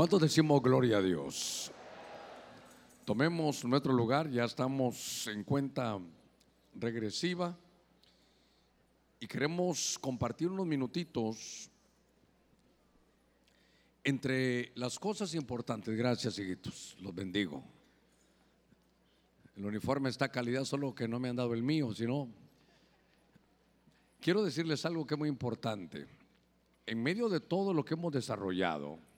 ¿Cuántos decimos gloria a Dios? Tomemos nuestro lugar, ya estamos en cuenta regresiva y queremos compartir unos minutitos entre las cosas importantes. Gracias, hijitos, los bendigo. El uniforme está calidad, solo que no me han dado el mío, sino quiero decirles algo que es muy importante. En medio de todo lo que hemos desarrollado,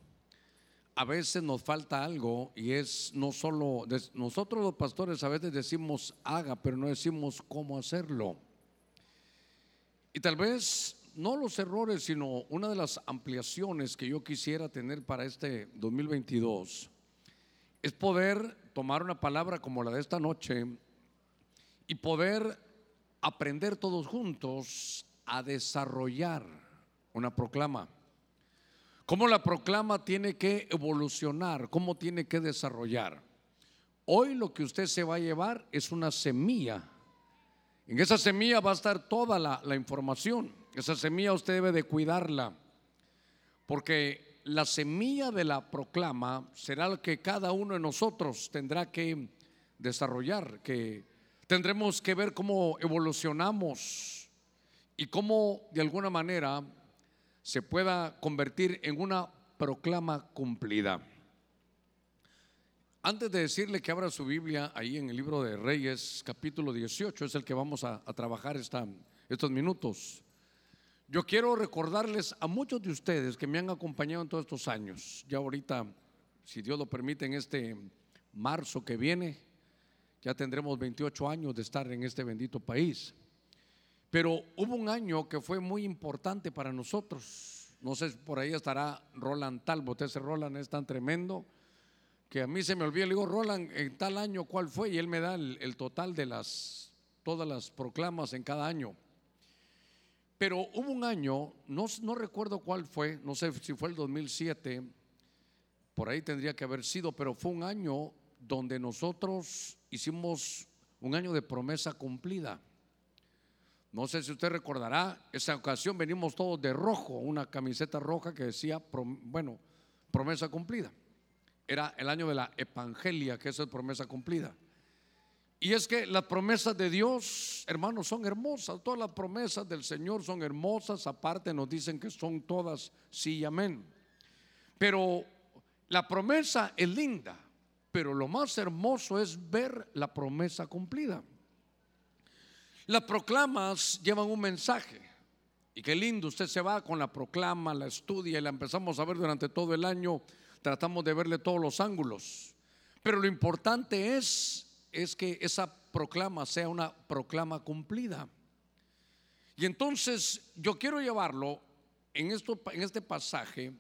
a veces nos falta algo y es no solo, nosotros los pastores a veces decimos haga, pero no decimos cómo hacerlo. Y tal vez no los errores, sino una de las ampliaciones que yo quisiera tener para este 2022 es poder tomar una palabra como la de esta noche y poder aprender todos juntos a desarrollar una proclama. Cómo la proclama tiene que evolucionar, cómo tiene que desarrollar. Hoy lo que usted se va a llevar es una semilla. En esa semilla va a estar toda la, la información. Esa semilla usted debe de cuidarla. Porque la semilla de la proclama será lo que cada uno de nosotros tendrá que desarrollar, que tendremos que ver cómo evolucionamos y cómo de alguna manera se pueda convertir en una proclama cumplida. Antes de decirle que abra su Biblia ahí en el libro de Reyes, capítulo 18, es el que vamos a, trabajar estos minutos. Yo quiero recordarles a muchos de ustedes que me han acompañado en todos estos años. Ya ahorita, si Dios lo permite, en este marzo que viene, ya tendremos 28 años de estar en este bendito país. Pero hubo un año que fue muy importante para nosotros. No sé, por ahí estará Roland Talbot. Ese Roland es tan tremendo que a mí se me olvida. Le digo, Roland, en tal año, ¿cuál fue? Y él me da el, total de las, todas las proclamas en cada año. Pero hubo un año, no, no recuerdo cuál fue, no sé si fue el 2007, por ahí tendría que haber sido, pero fue un año donde nosotros hicimos un año de promesa cumplida. No sé si usted recordará, esa ocasión venimos todos de rojo, una camiseta roja que decía, bueno, promesa cumplida. Era el año de la Evangelia, que es es promesa cumplida. Y es que las promesas de Dios, hermanos, son hermosas. Todas las promesas del Señor son hermosas. Aparte nos dicen que son todas sí y amén. Pero la promesa es linda. Pero lo más hermoso es ver la promesa cumplida. Las proclamas llevan un mensaje. Y qué lindo, usted se va con la proclama, la estudia y la empezamos a ver durante todo el año. Tratamos de verle todos los ángulos. Pero lo importante es, es que esa proclama sea una proclama cumplida. Y entonces yo quiero llevarlo en, esto, en este pasaje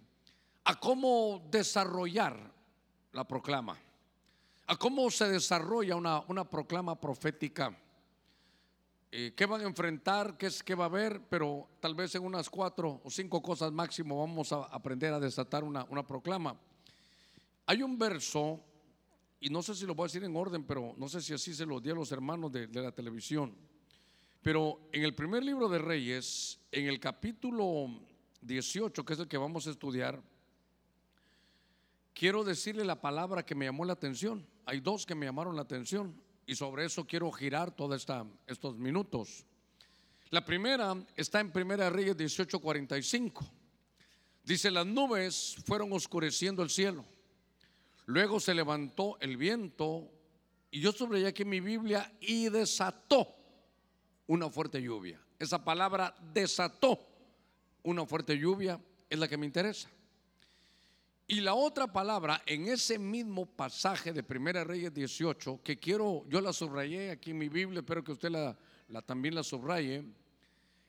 a cómo desarrollar la proclama, a cómo se desarrolla una, una proclama profética. Eh, qué van a enfrentar, qué, es, qué va a haber, pero tal vez en unas cuatro o cinco cosas máximo vamos a aprender a desatar una, una proclama. Hay un verso, y no sé si lo voy a decir en orden, pero no sé si así se lo di a los hermanos de, de la televisión, pero en el primer libro de Reyes, en el capítulo 18, que es el que vamos a estudiar, quiero decirle la palabra que me llamó la atención. Hay dos que me llamaron la atención. Y sobre eso quiero girar todos estos minutos. La primera está en Primera Reyes 18:45. Dice, las nubes fueron oscureciendo el cielo. Luego se levantó el viento y yo subrayé aquí mi Biblia y desató una fuerte lluvia. Esa palabra desató una fuerte lluvia es la que me interesa. Y la otra palabra en ese mismo pasaje de Primera Reyes 18, que quiero, yo la subrayé aquí en mi Biblia, espero que usted la, también la subraye,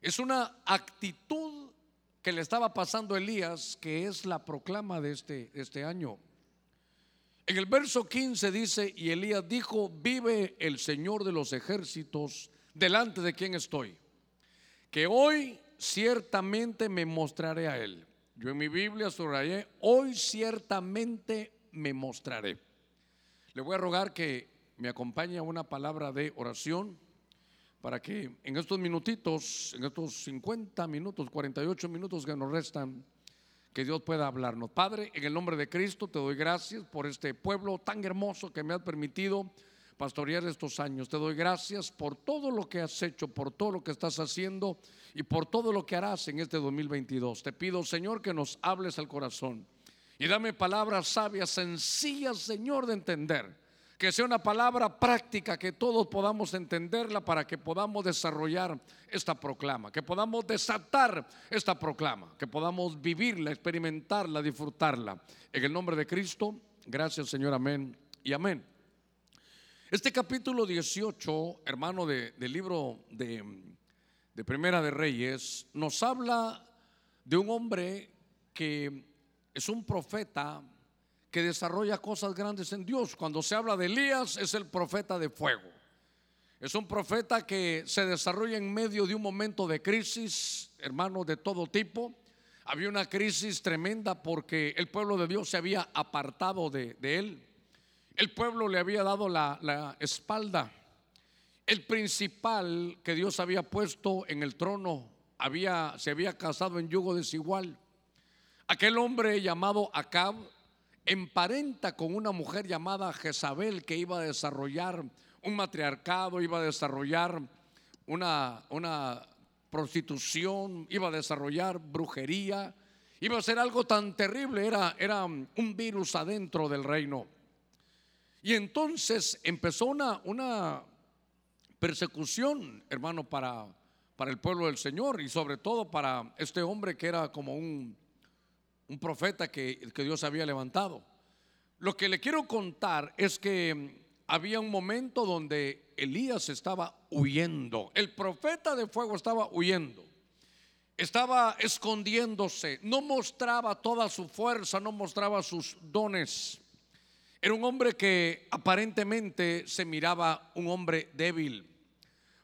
es una actitud que le estaba pasando a Elías, que es la proclama de este, este año. En el verso 15 dice, y Elías dijo, vive el Señor de los ejércitos, delante de quien estoy, que hoy ciertamente me mostraré a él. Yo en mi Biblia subrayé, hoy ciertamente me mostraré. Le voy a rogar que me acompañe a una palabra de oración para que en estos minutitos, en estos 50 minutos, 48 minutos que nos restan, que Dios pueda hablarnos. Padre, en el nombre de Cristo te doy gracias por este pueblo tan hermoso que me has permitido pastorear estos años. Te doy gracias por todo lo que has hecho, por todo lo que estás haciendo y por todo lo que harás en este 2022. Te pido, Señor, que nos hables al corazón y dame palabras sabias, sencillas, Señor, de entender que sea una palabra práctica, que todos podamos entenderla para que podamos desarrollar esta proclama, que podamos desatar esta proclama, que podamos vivirla, experimentarla, disfrutarla. En el nombre de Cristo, gracias Señor, amén y amén. Este capítulo 18, hermano del libro de, de Primera de Reyes, nos habla de un hombre que es un profeta que desarrolla cosas grandes en Dios. Cuando se habla de Elías es el profeta de fuego. Es un profeta que se desarrolla en medio de un momento de crisis, hermanos, de todo tipo. Había una crisis tremenda porque el pueblo de Dios se había apartado de, él. El pueblo le había dado la, espalda. El principal que Dios había puesto en el trono había, se había casado en yugo desigual. Aquel hombre llamado Acab emparenta con una mujer llamada Jezabel que iba a desarrollar un matriarcado, iba a desarrollar una, una prostitución, iba a desarrollar brujería, iba a ser algo tan terrible, era, era un virus adentro del reino. Y entonces empezó una, una persecución, hermano, para, para el pueblo del Señor y sobre todo para este hombre que era como un un profeta que, que Dios había levantado. Lo que le quiero contar es que había un momento donde Elías estaba huyendo. El profeta de fuego estaba huyendo. Estaba escondiéndose. No mostraba toda su fuerza, no mostraba sus dones. Era un hombre que aparentemente se miraba un hombre débil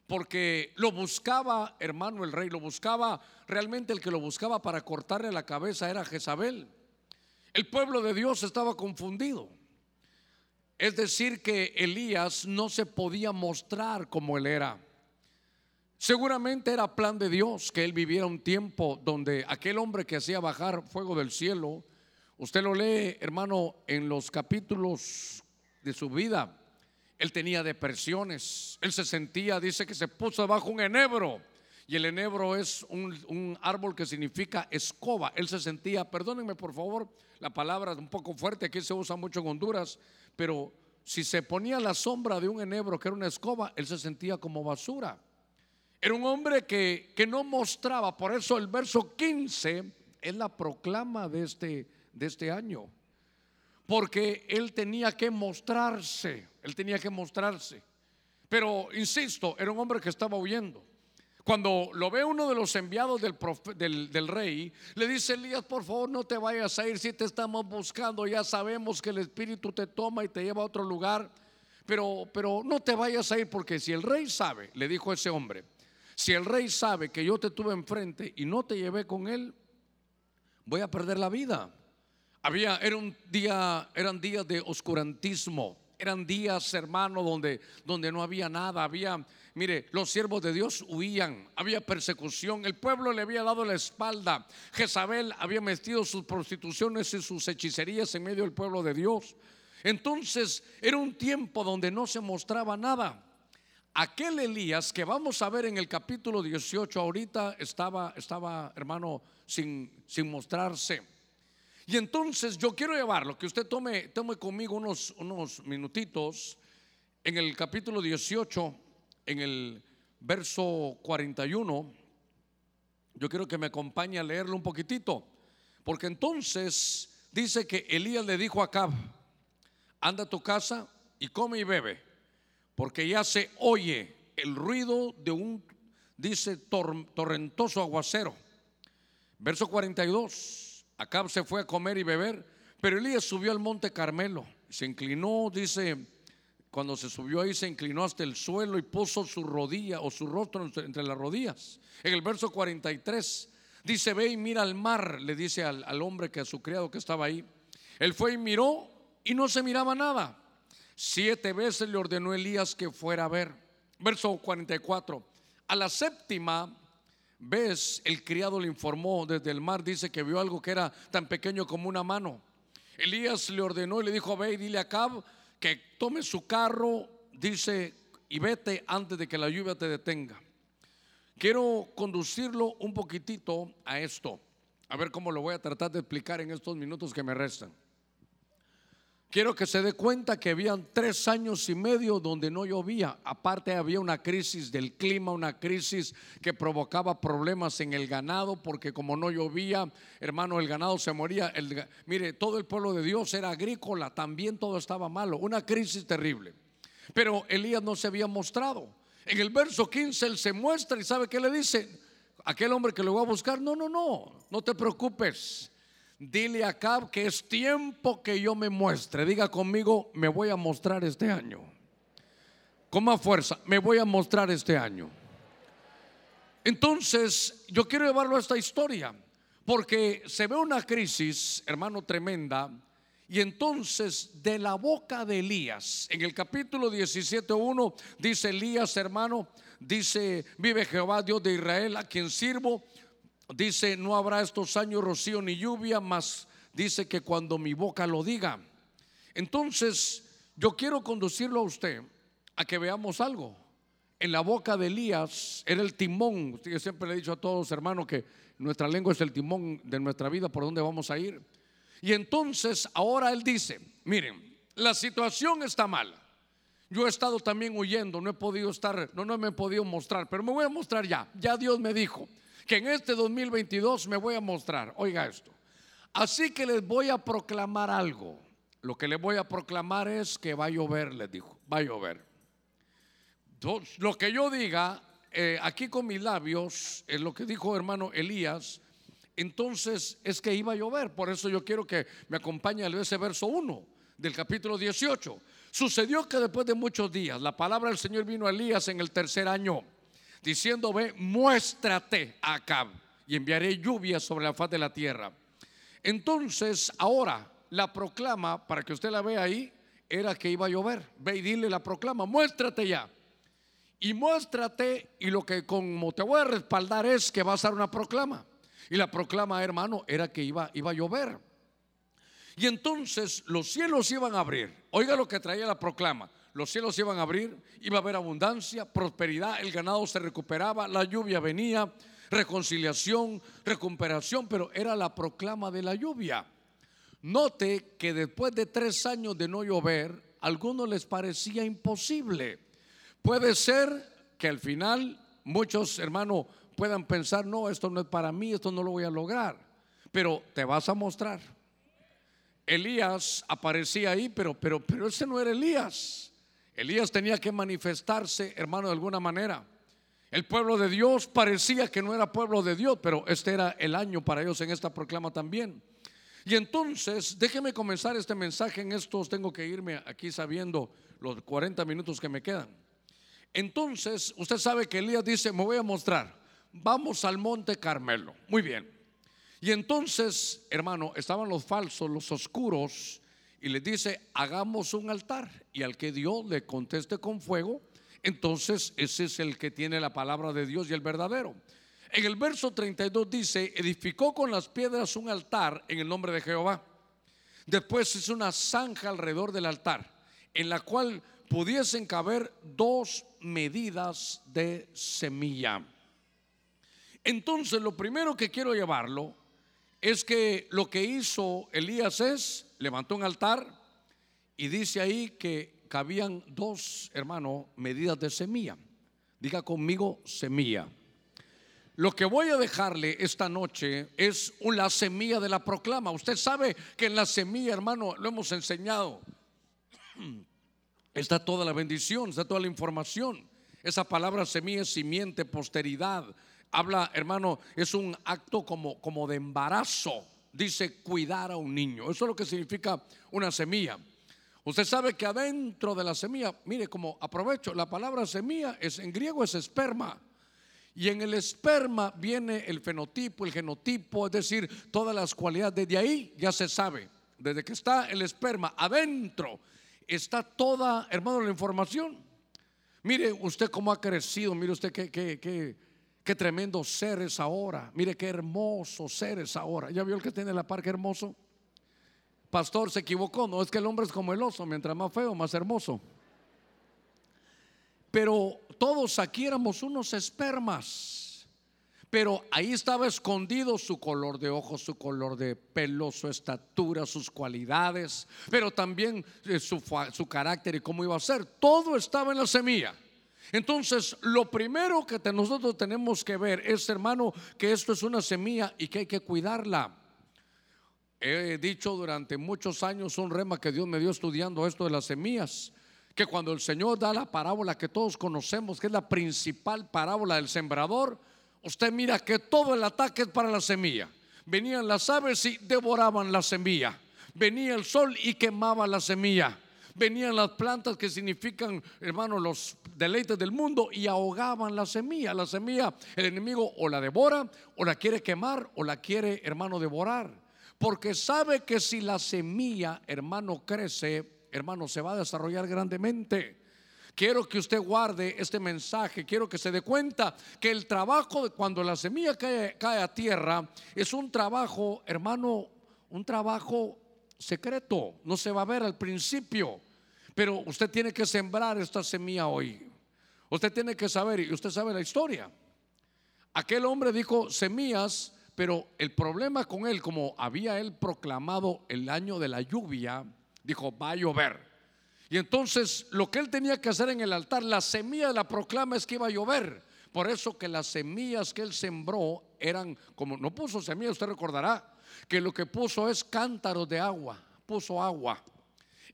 porque lo buscaba, hermano, el rey, lo buscaba, realmente el que lo buscaba para cortarle la cabeza era Jezabel. El pueblo de Dios estaba confundido. Es decir, que Elías no se podía mostrar como él era. Seguramente era plan de Dios que él viviera un tiempo donde aquel hombre que hacía bajar fuego del cielo, usted lo lee, hermano, en los capítulos de su vida, él tenía depresiones. Él se sentía, dice que se puso bajo un enebro. Y el enebro es un, árbol que significa escoba. Él se sentía, perdónenme por favor, la palabra es un poco fuerte, aquí se usa mucho en Honduras, pero si se ponía la sombra de un enebro que era una escoba, él se sentía como basura. Era un hombre que, que no mostraba, por eso el verso 15 es la proclama de este, de este año porque él tenía que mostrarse, él tenía que mostrarse. Pero, insisto, era un hombre que estaba huyendo. Cuando lo ve uno de los enviados del, del, rey, le dice Elías, por favor no te vayas a ir si te estamos buscando, ya sabemos que el Espíritu te toma y te lleva a otro lugar, pero, pero no te vayas a ir porque si el rey sabe, le dijo ese hombre, si el rey sabe que yo te tuve enfrente y no te llevé con él, voy a perder la vida. Había, era un día, eran días de oscurantismo, eran días, hermano, donde, donde no había nada, había, mire, los siervos de Dios huían, había persecución, el pueblo le había dado la espalda, Jezabel había metido sus prostituciones y sus hechicerías en medio del pueblo de Dios. Entonces era un tiempo donde no se mostraba nada. Aquel Elías que vamos a ver en el capítulo 18 ahorita estaba, estaba hermano, sin, sin mostrarse. Y entonces yo quiero llevarlo, que usted tome, tome conmigo unos, unos minutitos en el capítulo 18, en el verso 41. Yo quiero que me acompañe a leerlo un poquitito, porque entonces dice que Elías le dijo a Acab, anda a tu casa y come y bebe, porque ya se oye el ruido de un, dice, torrentoso aguacero. Verso 42. Acab se fue a comer y beber, pero Elías subió al monte Carmelo, se inclinó, dice, cuando se subió ahí se inclinó hasta el suelo y puso su rodilla o su rostro entre, las rodillas. En el verso 43 dice, ve y mira al mar, le dice al, al hombre que a su criado que estaba ahí. Él fue y miró y no se miraba nada. Siete veces le ordenó Elías que fuera a ver. Verso 44. A la séptima ves, el criado le informó desde el mar, dice que vio algo que era tan pequeño como una mano. Elías le ordenó y le dijo, ve y dile a Cab que tome su carro, dice, y vete antes de que la lluvia te detenga. Quiero conducirlo un poquitito a esto, a ver cómo lo voy a tratar de explicar en estos minutos que me restan. Quiero que se dé cuenta que habían tres años y medio donde no llovía. Aparte había una crisis del clima, una crisis que provocaba problemas en el ganado, porque como no llovía, hermano, el ganado se moría. mire, todo el pueblo de Dios era agrícola, también todo estaba malo, una crisis terrible. Pero Elías no se había mostrado. En el verso 15 él se muestra y sabe qué le dice. Aquel hombre que lo va a buscar, no, no, no, no te preocupes Dile a Cab que es tiempo que yo me muestre. Diga conmigo, me voy a mostrar este año. Con más fuerza, me voy a mostrar este año. Entonces, yo quiero llevarlo a esta historia, porque se ve una crisis, hermano, tremenda. Y entonces, de la boca de Elías, en el capítulo 17.1, dice Elías, hermano, dice, vive Jehová, Dios de Israel, a quien sirvo dice, no habrá estos años rocío ni lluvia, mas dice que cuando mi boca lo diga. Entonces, yo quiero conducirlo a usted a que veamos algo. En la boca de Elías era el timón. Yo siempre le he dicho a todos, hermanos, que nuestra lengua es el timón de nuestra vida, por donde vamos a ir. Y entonces ahora él dice, miren, la situación está mala. Yo he estado también huyendo, no he podido estar, no, no me he podido mostrar, pero me voy a mostrar ya. Ya Dios me dijo, que en este 2022 me voy a mostrar. Oiga esto. Así que les voy a proclamar algo. Lo que les voy a proclamar es que va a llover, les dijo, va a llover. lo que yo diga eh, aquí con mis labios, es lo que dijo hermano Elías, entonces es que iba a llover. Por eso yo quiero que me acompañe a ese verso 1 del capítulo 18. Sucedió que después de muchos días, la palabra del Señor vino a Elías en el tercer año diciendo, ve, muéstrate acá y enviaré lluvia sobre la faz de la tierra. Entonces, ahora la proclama, para que usted la vea ahí, era que iba a llover. Ve y dile la proclama, muéstrate ya. Y muéstrate, y lo que como te voy a respaldar es que va a ser una proclama. Y la proclama, hermano, era que iba, iba a llover. Y entonces los cielos iban a abrir. Oiga lo que traía la proclama los cielos iban a abrir, iba a haber abundancia, prosperidad, el ganado se recuperaba, la lluvia venía, reconciliación, recuperación, pero era la proclama de la lluvia. Note que después de tres años de no llover, a algunos les parecía imposible. Puede ser que al final muchos hermanos puedan pensar, no, esto no es para mí, esto no lo voy a lograr, pero te vas a mostrar. Elías aparecía ahí, pero, pero, pero ese no era Elías. Elías tenía que manifestarse, hermano, de alguna manera. El pueblo de Dios parecía que no era pueblo de Dios, pero este era el año para ellos en esta proclama también. Y entonces, déjeme comenzar este mensaje en estos, tengo que irme aquí sabiendo los 40 minutos que me quedan. Entonces, usted sabe que Elías dice, me voy a mostrar, vamos al monte Carmelo. Muy bien. Y entonces, hermano, estaban los falsos, los oscuros, y les dice, hagamos un altar. Y al que Dios le conteste con fuego, entonces ese es el que tiene la palabra de Dios y el verdadero. En el verso 32 dice, edificó con las piedras un altar en el nombre de Jehová. Después es una zanja alrededor del altar, en la cual pudiesen caber dos medidas de semilla. Entonces lo primero que quiero llevarlo es que lo que hizo Elías es, levantó un altar y dice ahí que cabían dos, hermano, medidas de semilla. Diga conmigo semilla. Lo que voy a dejarle esta noche es la semilla de la proclama. Usted sabe que en la semilla, hermano, lo hemos enseñado. Está toda la bendición, está toda la información. Esa palabra semilla es simiente, posteridad, habla, hermano, es un acto como, como de embarazo. Dice cuidar a un niño. Eso es lo que significa una semilla. Usted sabe que adentro de la semilla, mire como aprovecho, la palabra semilla es en griego es esperma. Y en el esperma viene el fenotipo, el genotipo, es decir, todas las cualidades. Desde ahí ya se sabe, desde que está el esperma adentro, está toda, hermano, la información. Mire usted cómo ha crecido, mire usted qué, qué, qué Qué tremendo seres ahora. Mire qué hermoso seres ahora. ¿Ya vio el que tiene la par, hermoso? Pastor se equivocó. No es que el hombre es como el oso. Mientras más feo, más hermoso. Pero todos aquí éramos unos espermas. Pero ahí estaba escondido su color de ojos, su color de pelo, su estatura, sus cualidades, pero también eh, su, su carácter y cómo iba a ser. Todo estaba en la semilla. Entonces, lo primero que nosotros tenemos que ver es, hermano, que esto es una semilla y que hay que cuidarla. He dicho durante muchos años un rema que Dios me dio estudiando esto de las semillas, que cuando el Señor da la parábola que todos conocemos, que es la principal parábola del sembrador, usted mira que todo el ataque es para la semilla. Venían las aves y devoraban la semilla. Venía el sol y quemaba la semilla. Venían las plantas que significan, hermano, los deleites del mundo y ahogaban la semilla. La semilla, el enemigo o la devora, o la quiere quemar, o la quiere, hermano, devorar. Porque sabe que si la semilla, hermano, crece, hermano, se va a desarrollar grandemente. Quiero que usted guarde este mensaje, quiero que se dé cuenta que el trabajo de cuando la semilla cae, cae a tierra es un trabajo, hermano, un trabajo secreto, no se va a ver al principio, pero usted tiene que sembrar esta semilla hoy. Usted tiene que saber, y usted sabe la historia. Aquel hombre dijo semillas, pero el problema con él, como había él proclamado el año de la lluvia, dijo, va a llover. Y entonces lo que él tenía que hacer en el altar, la semilla de la proclama es que iba a llover. Por eso que las semillas que él sembró eran, como no puso semillas, usted recordará, que lo que puso es cántaros de agua, puso agua.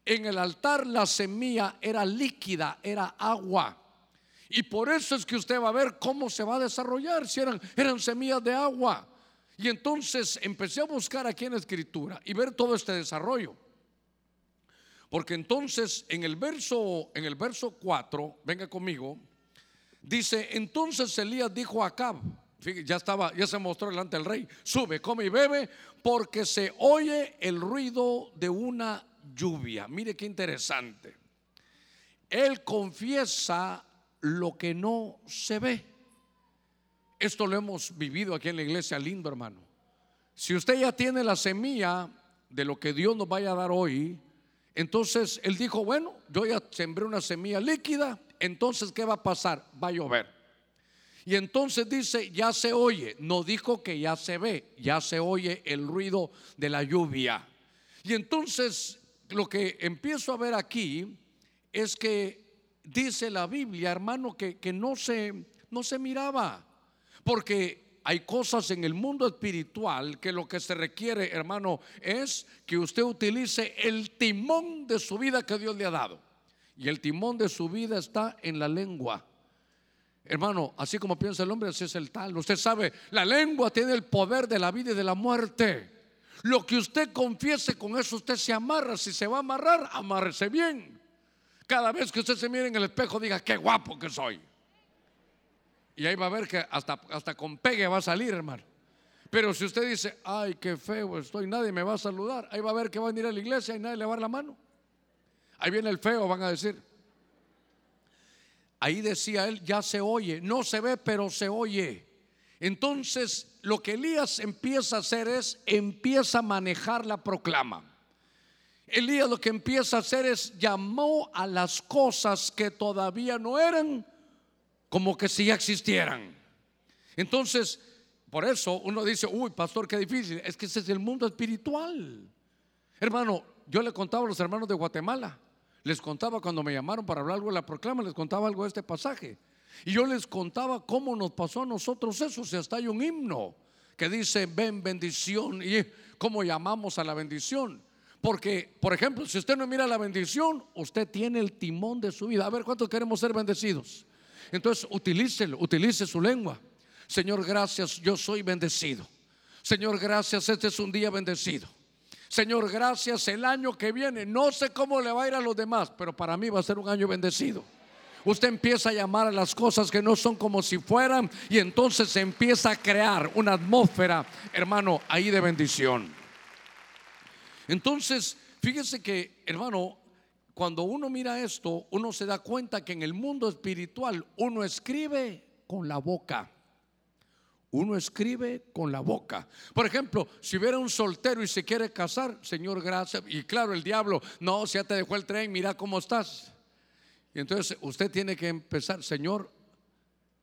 En el altar la semilla era líquida, era agua. Y por eso es que usted va a ver cómo se va a desarrollar, si eran, eran semillas de agua. Y entonces empecé a buscar aquí en la escritura y ver todo este desarrollo. Porque entonces en el verso en el verso 4, venga conmigo, dice, entonces Elías dijo a Acab, ya estaba, ya se mostró delante del rey, sube, come y bebe, porque se oye el ruido de una lluvia. Mire qué interesante. Él confiesa lo que no se ve. Esto lo hemos vivido aquí en la iglesia, lindo hermano. Si usted ya tiene la semilla de lo que Dios nos vaya a dar hoy, entonces él dijo, bueno, yo ya sembré una semilla líquida, entonces ¿qué va a pasar? Va a llover. Y entonces dice, ya se oye, no dijo que ya se ve, ya se oye el ruido de la lluvia. Y entonces lo que empiezo a ver aquí es que dice la Biblia, hermano, que, que no, se, no se miraba, porque hay cosas en el mundo espiritual que lo que se requiere, hermano, es que usted utilice el timón de su vida que Dios le ha dado. Y el timón de su vida está en la lengua. Hermano, así como piensa el hombre, así es el tal. Usted sabe, la lengua tiene el poder de la vida y de la muerte. Lo que usted confiese con eso, usted se amarra. Si se va a amarrar, amárrese bien. Cada vez que usted se mire en el espejo, diga, qué guapo que soy. Y ahí va a ver que hasta, hasta con pegue va a salir, hermano. Pero si usted dice, ay, qué feo estoy, nadie me va a saludar, ahí va a ver que va a venir a la iglesia y nadie le va a dar la mano. Ahí viene el feo, van a decir. Ahí decía él, ya se oye, no se ve, pero se oye. Entonces, lo que Elías empieza a hacer es, empieza a manejar la proclama. Elías lo que empieza a hacer es, llamó a las cosas que todavía no eran como que si ya existieran. Entonces, por eso uno dice, uy, pastor, qué difícil. Es que ese es el mundo espiritual. Hermano, yo le contaba a los hermanos de Guatemala, les contaba cuando me llamaron para hablar algo de la proclama, les contaba algo de este pasaje. Y yo les contaba cómo nos pasó a nosotros eso, si hasta hay un himno que dice, ven bendición, y cómo llamamos a la bendición. Porque, por ejemplo, si usted no mira la bendición, usted tiene el timón de su vida. A ver, ¿cuántos queremos ser bendecidos? Entonces, utilícelo, utilice su lengua. Señor, gracias, yo soy bendecido. Señor, gracias, este es un día bendecido. Señor, gracias, el año que viene, no sé cómo le va a ir a los demás, pero para mí va a ser un año bendecido. Usted empieza a llamar a las cosas que no son como si fueran y entonces se empieza a crear una atmósfera, hermano, ahí de bendición. Entonces, fíjese que, hermano, cuando uno mira esto, uno se da cuenta que en el mundo espiritual uno escribe con la boca. Uno escribe con la boca. Por ejemplo, si hubiera un soltero y se quiere casar, Señor, gracias. Y claro, el diablo, no, si ya te dejó el tren, mira cómo estás. Y entonces usted tiene que empezar, Señor,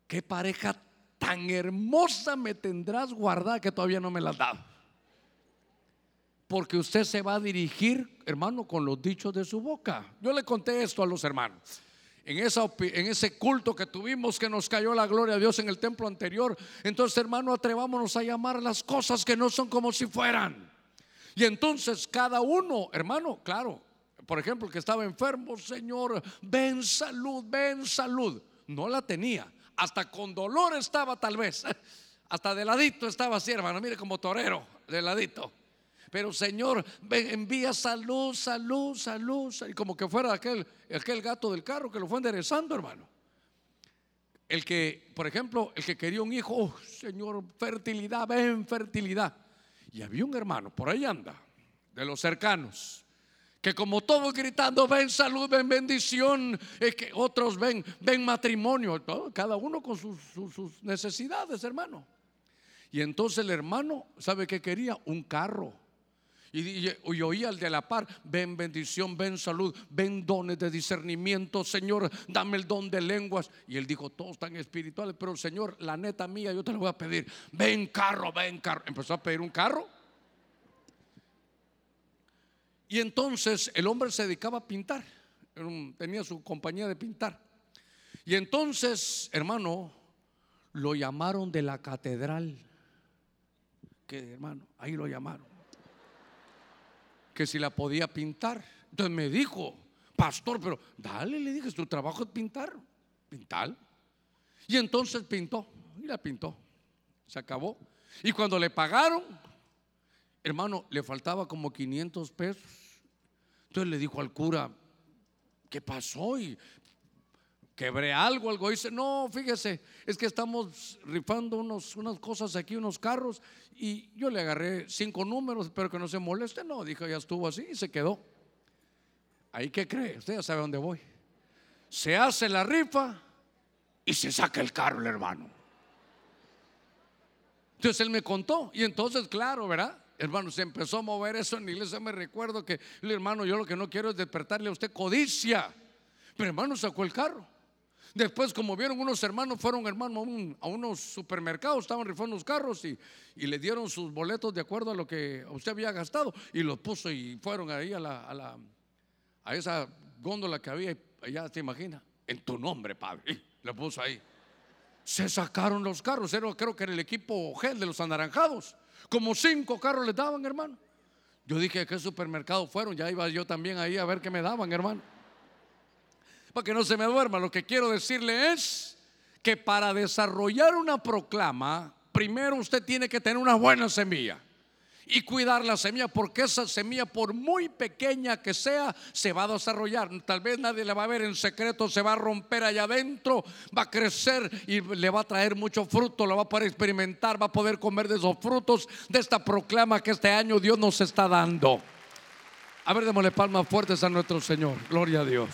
qué pareja tan hermosa me tendrás guardada que todavía no me la has dado. Porque usted se va a dirigir, hermano, con los dichos de su boca. Yo le conté esto a los hermanos en, en ese culto que tuvimos que nos cayó la gloria a Dios en el templo anterior. Entonces, hermano, atrevámonos a llamar las cosas que no son como si fueran. Y entonces cada uno, hermano, claro, por ejemplo, que estaba enfermo, Señor, ven salud, ven salud. No la tenía, hasta con dolor estaba tal vez, hasta de ladito estaba así, hermano, mire como torero, de ladito. Pero Señor, envía salud, salud, salud. Y como que fuera aquel, aquel gato del carro que lo fue enderezando, hermano. El que, por ejemplo, el que quería un hijo, oh, Señor, fertilidad, ven fertilidad. Y había un hermano, por ahí anda, de los cercanos, que como todos gritando, ven salud, ven bendición, es que otros ven, ven matrimonio, cada uno con sus, necesidades, hermano. Y entonces el hermano, ¿sabe qué quería? Un carro. Y, oía al de la par, ven bendición, ven salud, ven dones de discernimiento, Señor, dame el don de lenguas. Y él dijo, todos están espirituales, pero Señor, la neta mía, yo te lo voy a pedir, ven carro, ven carro. Empezó a pedir un carro. Y entonces el hombre se dedicaba a pintar, tenía su compañía de pintar. Y entonces, hermano, lo llamaron de la catedral. Que hermano, ahí lo llamaron que si la podía pintar. Entonces me dijo, pastor, pero dale, le dije, tu trabajo es pintar, pintar. Y entonces pintó, y la pintó. Se acabó. Y cuando le pagaron, hermano, le faltaba como 500 pesos. Entonces le dijo al cura, ¿qué pasó? Y quebré algo, algo. Dice, no, fíjese, es que estamos rifando unos, unas cosas aquí, unos carros, y yo le agarré cinco números, pero que no se moleste. No, dijo, ya estuvo así y se quedó. ¿Ahí qué cree? Usted ya sabe dónde voy. Se hace la rifa y se saca el carro el hermano. Entonces él me contó, y entonces, claro, ¿verdad? Hermano, se empezó a mover eso en la iglesia. Me recuerdo que hermano, yo lo que no quiero es despertarle a usted codicia. Pero hermano sacó el carro. Después, como vieron unos hermanos, fueron hermanos a, unos supermercados, estaban rifando los carros y, le dieron sus boletos de acuerdo a lo que usted había gastado y los puso y fueron ahí a, la, a, esa góndola que había, ya te imaginas, en tu nombre, Padre, lo puso ahí. Se sacaron los carros, era, creo que era el equipo gel de los anaranjados, como cinco carros les daban, hermano. Yo dije, ¿qué supermercado fueron? Ya iba yo también ahí a ver qué me daban, hermano para que no se me duerma, lo que quiero decirle es que para desarrollar una proclama, primero usted tiene que tener una buena semilla y cuidar la semilla, porque esa semilla, por muy pequeña que sea, se va a desarrollar. Tal vez nadie la va a ver en secreto, se va a romper allá adentro, va a crecer y le va a traer mucho fruto, lo va a poder experimentar, va a poder comer de esos frutos de esta proclama que este año Dios nos está dando. A ver, démosle palmas fuertes a nuestro Señor. Gloria a Dios.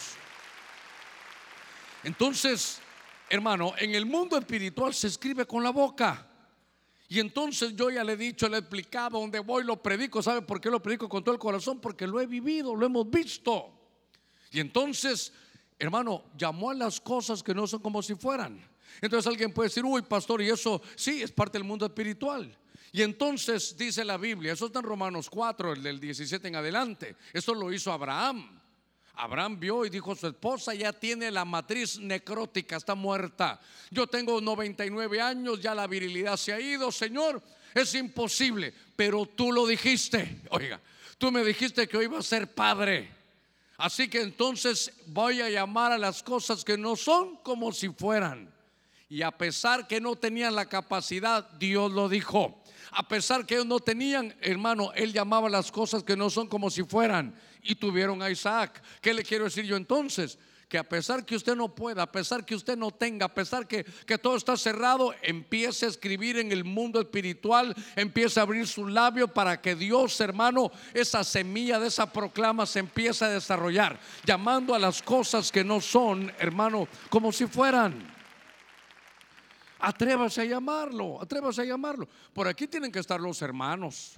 Entonces, hermano, en el mundo espiritual se escribe con la boca. Y entonces yo ya le he dicho, le he explicado, donde voy lo predico. ¿Sabe por qué lo predico con todo el corazón? Porque lo he vivido, lo hemos visto. Y entonces, hermano, llamó a las cosas que no son como si fueran. Entonces alguien puede decir, uy, pastor, y eso sí es parte del mundo espiritual. Y entonces dice la Biblia, eso está en Romanos 4, el del 17 en adelante. Eso lo hizo Abraham. Abraham vio y dijo, su esposa ya tiene la matriz necrótica, está muerta. Yo tengo 99 años, ya la virilidad se ha ido, Señor, es imposible. Pero tú lo dijiste, oiga, tú me dijiste que hoy iba a ser padre. Así que entonces voy a llamar a las cosas que no son como si fueran. Y a pesar que no tenían la capacidad, Dios lo dijo. A pesar que ellos no tenían, hermano, Él llamaba las cosas que no son como si fueran y tuvieron a Isaac. ¿Qué le quiero decir yo entonces? que a pesar que usted no pueda, a pesar que usted no tenga, a pesar que, que, todo está cerrado, empiece a escribir en el mundo espiritual, empiece a abrir su labio para que Dios, hermano, esa semilla de esa proclama se empiece a desarrollar, llamando a las cosas que no son, hermano, como si fueran. Atrévase a llamarlo, atrévase a llamarlo. Por aquí tienen que estar los hermanos.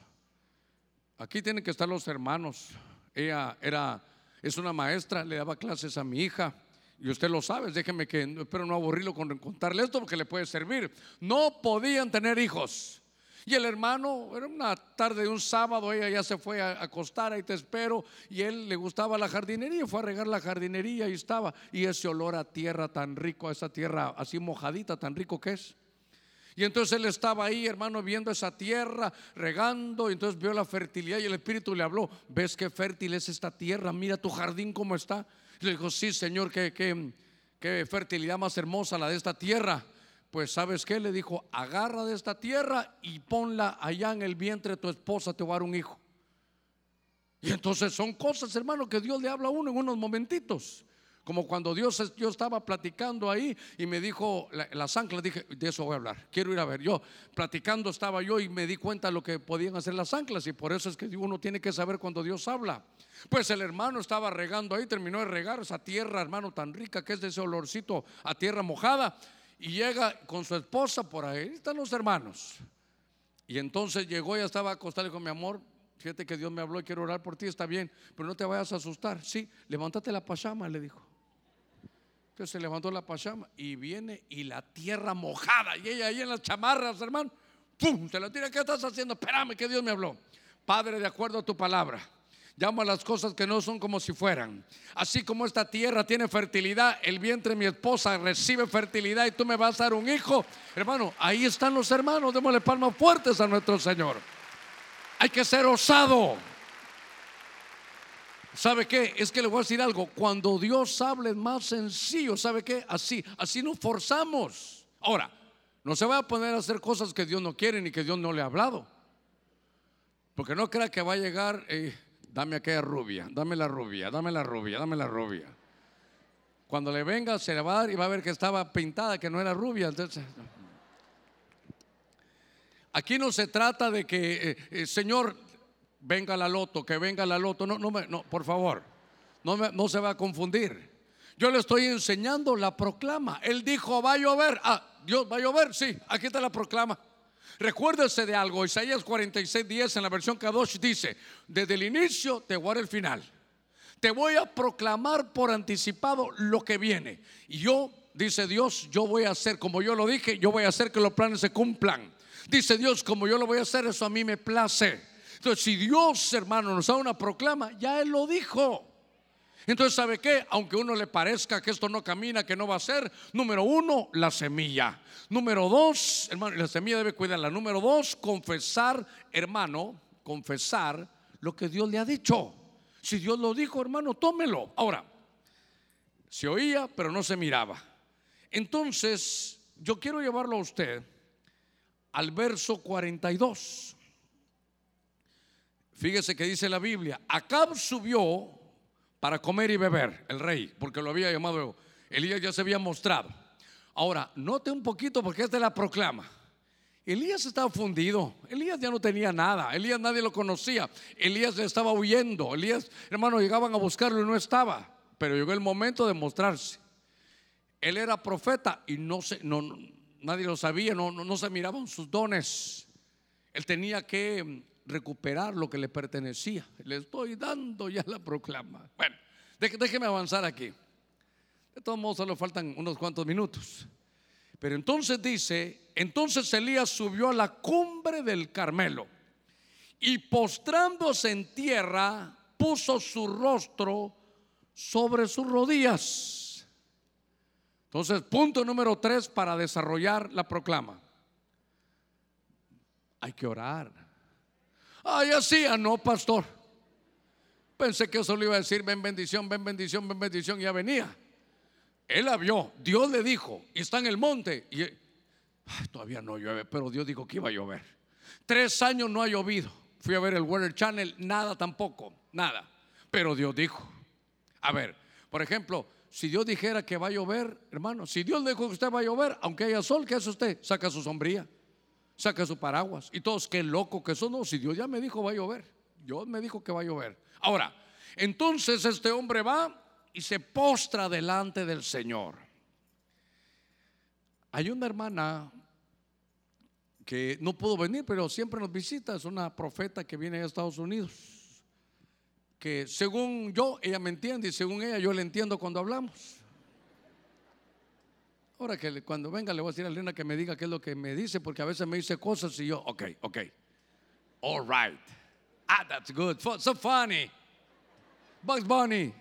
Aquí tienen que estar los hermanos. Ella era, es una maestra, le daba clases a mi hija. Y usted lo sabe, déjeme que, espero no aburrirlo con contarle esto porque le puede servir. No podían tener hijos. Y el hermano, era una tarde de un sábado, ella ya se fue a acostar, ahí te espero, y él le gustaba la jardinería, fue a regar la jardinería y estaba, y ese olor a tierra tan rico, a esa tierra así mojadita, tan rico que es. Y entonces él estaba ahí, hermano, viendo esa tierra, regando, y entonces vio la fertilidad y el Espíritu le habló, ¿ves qué fértil es esta tierra? Mira tu jardín cómo está. Y le dijo, sí, Señor, qué, qué, qué fertilidad más hermosa la de esta tierra. Pues sabes qué, le dijo, agarra de esta tierra y ponla allá en el vientre de tu esposa, te va a dar un hijo. Y entonces son cosas, hermano, que Dios le habla a uno en unos momentitos. Como cuando Dios, yo estaba platicando ahí y me dijo las anclas, dije, de eso voy a hablar, quiero ir a ver. Yo platicando estaba yo y me di cuenta de lo que podían hacer las anclas y por eso es que uno tiene que saber cuando Dios habla. Pues el hermano estaba regando ahí, terminó de regar esa tierra, hermano, tan rica que es de ese olorcito a tierra mojada y llega con su esposa por ahí, están los hermanos. Y entonces llegó, ya estaba acostado y dijo, mi amor, fíjate que Dios me habló y quiero orar por ti, está bien, pero no te vayas a asustar. Sí, levántate la pachama, le dijo. Entonces se levantó la pachama y viene y la tierra mojada, y ella ahí en las chamarras, hermano, ¡pum! Se la tira, ¿qué estás haciendo? Espérame que Dios me habló. Padre, de acuerdo a tu palabra Llamo a las cosas que no son como si fueran. Así como esta tierra tiene fertilidad, el vientre de mi esposa recibe fertilidad y tú me vas a dar un hijo. Hermano, ahí están los hermanos. Démosle palmas fuertes a nuestro Señor. Hay que ser osado. ¿Sabe qué? Es que le voy a decir algo. Cuando Dios habla es más sencillo. ¿Sabe qué? Así, así nos forzamos. Ahora, no se va a poner a hacer cosas que Dios no quiere ni que Dios no le ha hablado. Porque no crea que va a llegar. Eh, dame aquella rubia, dame la rubia, dame la rubia, dame la rubia. Cuando le venga, se le va a dar y va a ver que estaba pintada, que no era rubia. Aquí no se trata de que, eh, eh, Señor, venga la loto, que venga la loto. No, no, no por favor, no, no se va a confundir. Yo le estoy enseñando la proclama. Él dijo, va a llover. Ah, Dios, va a llover. Sí, aquí está la proclama. Recuérdese de algo, Isaías 46, 10 en la versión Kadosh dice, desde el inicio te voy el final. Te voy a proclamar por anticipado lo que viene. Y yo, dice Dios, yo voy a hacer, como yo lo dije, yo voy a hacer que los planes se cumplan. Dice Dios, como yo lo voy a hacer, eso a mí me place. Entonces, si Dios, hermano, nos da una proclama, ya Él lo dijo. Entonces, ¿sabe qué? Aunque uno le parezca que esto no camina, que no va a ser, número uno, la semilla. Número dos, hermano, la semilla debe cuidarla. Número dos, confesar, hermano, confesar lo que Dios le ha dicho. Si Dios lo dijo, hermano, tómelo. Ahora, se oía, pero no se miraba. Entonces, yo quiero llevarlo a usted al verso 42. Fíjese que dice la Biblia, Acab subió para comer y beber, el rey, porque lo había llamado, Elías ya se había mostrado. Ahora, note un poquito porque esta es la proclama. Elías estaba fundido, Elías ya no tenía nada, Elías nadie lo conocía, Elías estaba huyendo, Elías, hermano, llegaban a buscarlo y no estaba, pero llegó el momento de mostrarse. Él era profeta y no se, no, nadie lo sabía, no, no, no se miraban sus dones. Él tenía que recuperar lo que le pertenecía. Le estoy dando ya la proclama. Bueno, déjeme avanzar aquí. De todos modos, solo faltan unos cuantos minutos. Pero entonces dice, entonces Elías subió a la cumbre del Carmelo y postrándose en tierra, puso su rostro sobre sus rodillas. Entonces, punto número tres para desarrollar la proclama. Hay que orar. Ay, así, ah, no, pastor. Pensé que eso le iba a decir, ven bendición, ven bendición, ven bendición, y ya venía. Él la vio, Dios le dijo, y está en el monte, y todavía no llueve, pero Dios dijo que iba a llover. Tres años no ha llovido. Fui a ver el Weather Channel, nada tampoco, nada. Pero Dios dijo. A ver, por ejemplo, si Dios dijera que va a llover, hermano, si Dios dijo que usted va a llover, aunque haya sol, ¿qué hace usted? Saca su sombría saca su paraguas. Y todos, qué loco que son. No, si Dios ya me dijo va a llover. Dios me dijo que va a llover. Ahora, entonces este hombre va y se postra delante del Señor. Hay una hermana que no pudo venir, pero siempre nos visita, es una profeta que viene a Estados Unidos, que según yo, ella me entiende y según ella yo le entiendo cuando hablamos. Ahora que cuando venga le voy a decir a Elena que me diga qué es lo que me dice, porque a veces me dice cosas y yo, ok, ok, all right. Ah, that's good, so funny. Bugs Bunny.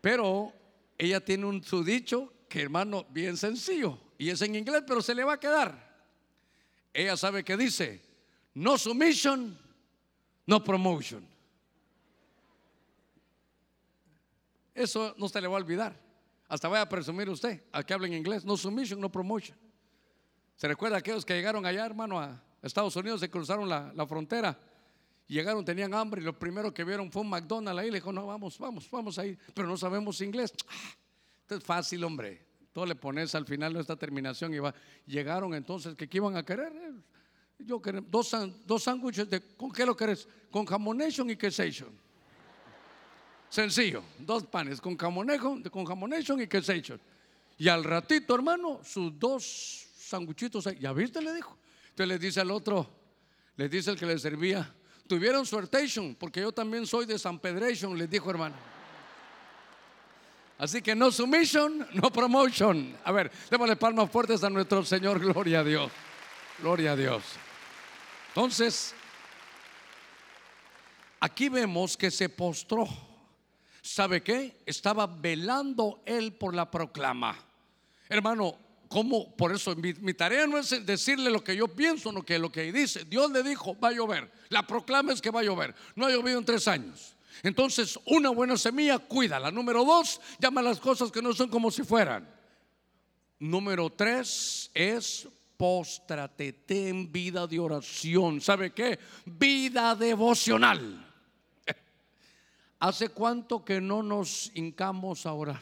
Pero ella tiene un su dicho que hermano bien sencillo y es en inglés, pero se le va a quedar. Ella sabe que dice, no submission, no promotion. Eso no se le va a olvidar. Hasta vaya a presumir usted a que habla en inglés, no submission, no promotion. ¿Se recuerda aquellos que llegaron allá, hermano, a Estados Unidos, se cruzaron la, la frontera? Llegaron, tenían hambre y lo primero que vieron fue un McDonald's ahí. Le dijo, no, vamos, vamos, vamos ahí. Pero no sabemos inglés. Ah, esto es fácil, hombre. Todo le pones al final de esta terminación y va. Llegaron entonces, ¿qué, iban a querer? Yo quería dos, dos sándwiches de, ¿con qué lo querés? Con jamonation y quesation. Sencillo, dos panes con jamonation, con jamonation y quesation. Y al ratito, hermano, sus dos sándwichitos, ¿ya viste? Le dijo. Entonces le dice al otro, le dice el que le servía, tuvieron suertation, porque yo también soy de San Pedration, les dijo hermano. Así que no submission, no promotion. A ver, démosle palmas fuertes a nuestro Señor, gloria a Dios. Gloria a Dios. Entonces, aquí vemos que se postró. ¿Sabe qué? Estaba velando él por la proclama. Hermano, ¿Cómo? Por eso mi, tarea no es decirle lo que yo pienso, no que lo que dice. Dios le dijo, va a llover. La proclama es que va a llover. No ha llovido en tres años. Entonces, una buena semilla, cuídala. Número dos, llama las cosas que no son como si fueran. Número tres es póstrate, en vida de oración. ¿Sabe qué? Vida devocional. ¿Hace cuánto que no nos hincamos a orar?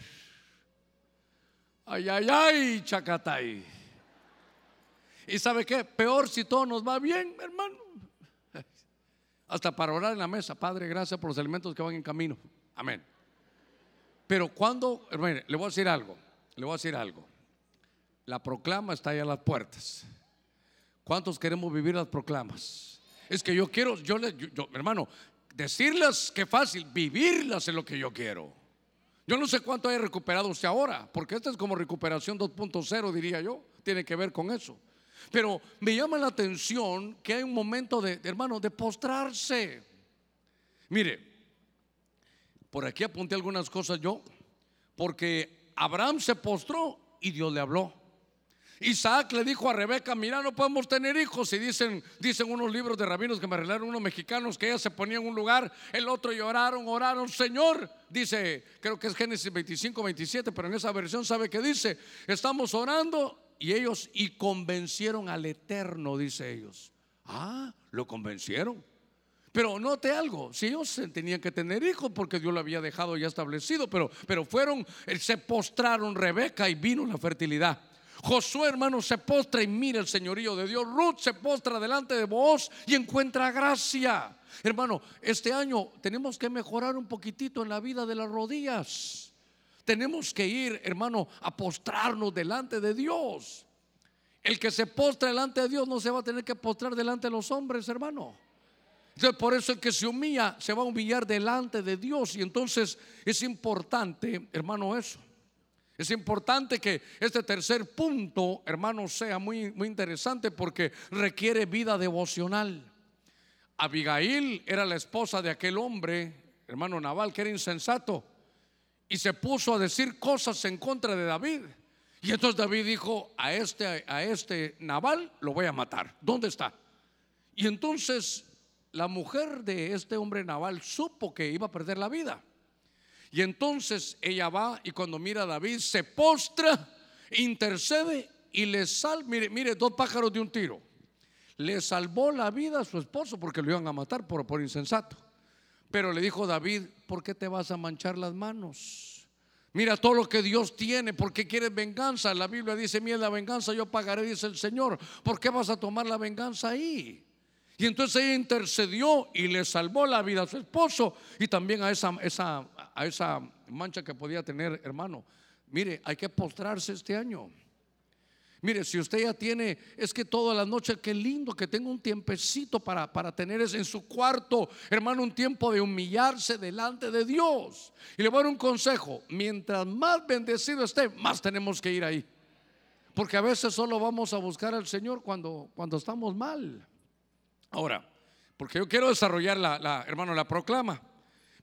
Ay, ay, ay, chacatay. ¿Y sabe qué? Peor si todo nos va bien, hermano. Hasta para orar en la mesa, Padre, gracias por los alimentos que van en camino. Amén. Pero cuando, hermano, le voy a decir algo, le voy a decir algo. La proclama está ahí a las puertas. ¿Cuántos queremos vivir las proclamas? Es que yo quiero, yo, yo hermano, decirlas que fácil, vivirlas es lo que yo quiero. Yo no sé cuánto haya recuperado usted ahora, porque esta es como recuperación 2.0, diría yo, tiene que ver con eso. Pero me llama la atención que hay un momento de, hermano, de postrarse. Mire, por aquí apunté algunas cosas yo, porque Abraham se postró y Dios le habló. Isaac le dijo a Rebeca, mira, no podemos tener hijos. Y dicen, dicen unos libros de rabinos que me arreglaron unos mexicanos que ella se ponía en un lugar, el otro lloraron, oraron, Señor. Dice, creo que es Génesis 25, 27, pero en esa versión sabe que dice, estamos orando y ellos y convencieron al Eterno, dice ellos. Ah, lo convencieron. Pero note algo, si ellos tenían que tener hijos porque Dios lo había dejado ya establecido, pero, pero fueron, se postraron Rebeca y vino la fertilidad. Josué, hermano, se postra y mira el señorío de Dios. Ruth se postra delante de vos y encuentra gracia. Hermano, este año tenemos que mejorar un poquitito en la vida de las rodillas. Tenemos que ir, hermano, a postrarnos delante de Dios. El que se postra delante de Dios no se va a tener que postrar delante de los hombres, hermano. Entonces, por eso el que se humilla se va a humillar delante de Dios. Y entonces es importante, hermano, eso. Es importante que este tercer punto, hermano, sea muy, muy interesante porque requiere vida devocional. Abigail era la esposa de aquel hombre, hermano Naval, que era insensato y se puso a decir cosas en contra de David. Y entonces David dijo, a este, a este Naval lo voy a matar. ¿Dónde está? Y entonces la mujer de este hombre Naval supo que iba a perder la vida. Y entonces ella va y cuando mira a David se postra, intercede y le salva, mire, mire, dos pájaros de un tiro. Le salvó la vida a su esposo porque lo iban a matar por, por insensato. Pero le dijo David, ¿por qué te vas a manchar las manos? Mira todo lo que Dios tiene, ¿por qué quieres venganza? La Biblia dice, mira la venganza yo pagaré, dice el Señor. ¿Por qué vas a tomar la venganza ahí? Y entonces ella intercedió y le salvó la vida a su esposo y también a esa, esa, a esa mancha que podía tener, hermano. mire, hay que postrarse este año. Mire, si usted ya tiene, es que toda la noche, qué lindo que tenga un tiempecito para, para tener en su cuarto, hermano, un tiempo de humillarse delante de Dios. Y le voy a dar un consejo, mientras más bendecido esté, más tenemos que ir ahí. Porque a veces solo vamos a buscar al Señor cuando, cuando estamos mal. Ahora, porque yo quiero desarrollar la, la, hermano, la proclama.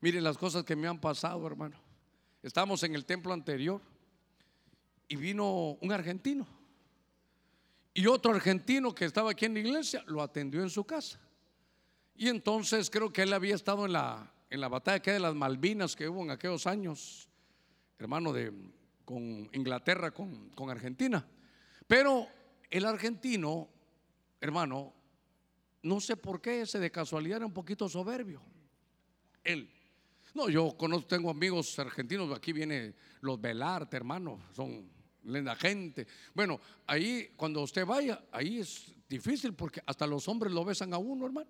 Miren las cosas que me han pasado, hermano. Estamos en el templo anterior y vino un argentino y otro argentino que estaba aquí en la iglesia lo atendió en su casa. Y entonces creo que él había estado en la, en la batalla de las Malvinas que hubo en aquellos años, hermano, de, con Inglaterra, con, con Argentina. Pero el argentino, hermano, no sé por qué ese de casualidad era un poquito soberbio. Él. No, yo conozco, tengo amigos argentinos, aquí viene los Velarte, hermano, son la gente. Bueno, ahí cuando usted vaya, ahí es difícil porque hasta los hombres lo besan a uno, hermano.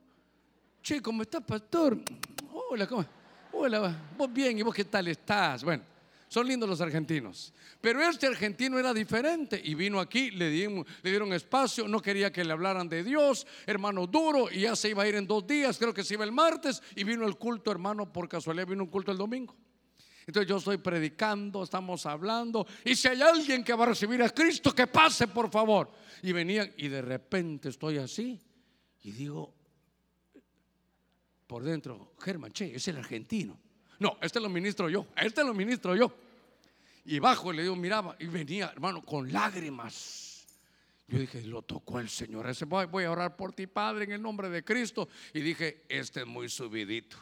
Che, ¿cómo está, pastor? Hola, ¿cómo? Hola, vos bien, ¿y vos qué tal estás? Bueno, son lindos los argentinos. Pero este argentino era diferente y vino aquí, le dieron, espacio, no quería que le hablaran de Dios, hermano duro, y ya se iba a ir en dos días, creo que se iba el martes, y vino el culto, hermano, por casualidad vino un culto el domingo. Entonces yo estoy predicando, estamos hablando. Y si hay alguien que va a recibir a Cristo, que pase, por favor. Y venían, y de repente estoy así. Y digo, por dentro, Germán, che, es el argentino. No, este lo ministro yo, este lo ministro yo. Y bajo le digo, miraba, y venía, hermano, con lágrimas. Yo dije, lo tocó el Señor. Ese voy, a orar por ti, Padre, en el nombre de Cristo. Y dije, este es muy subidito.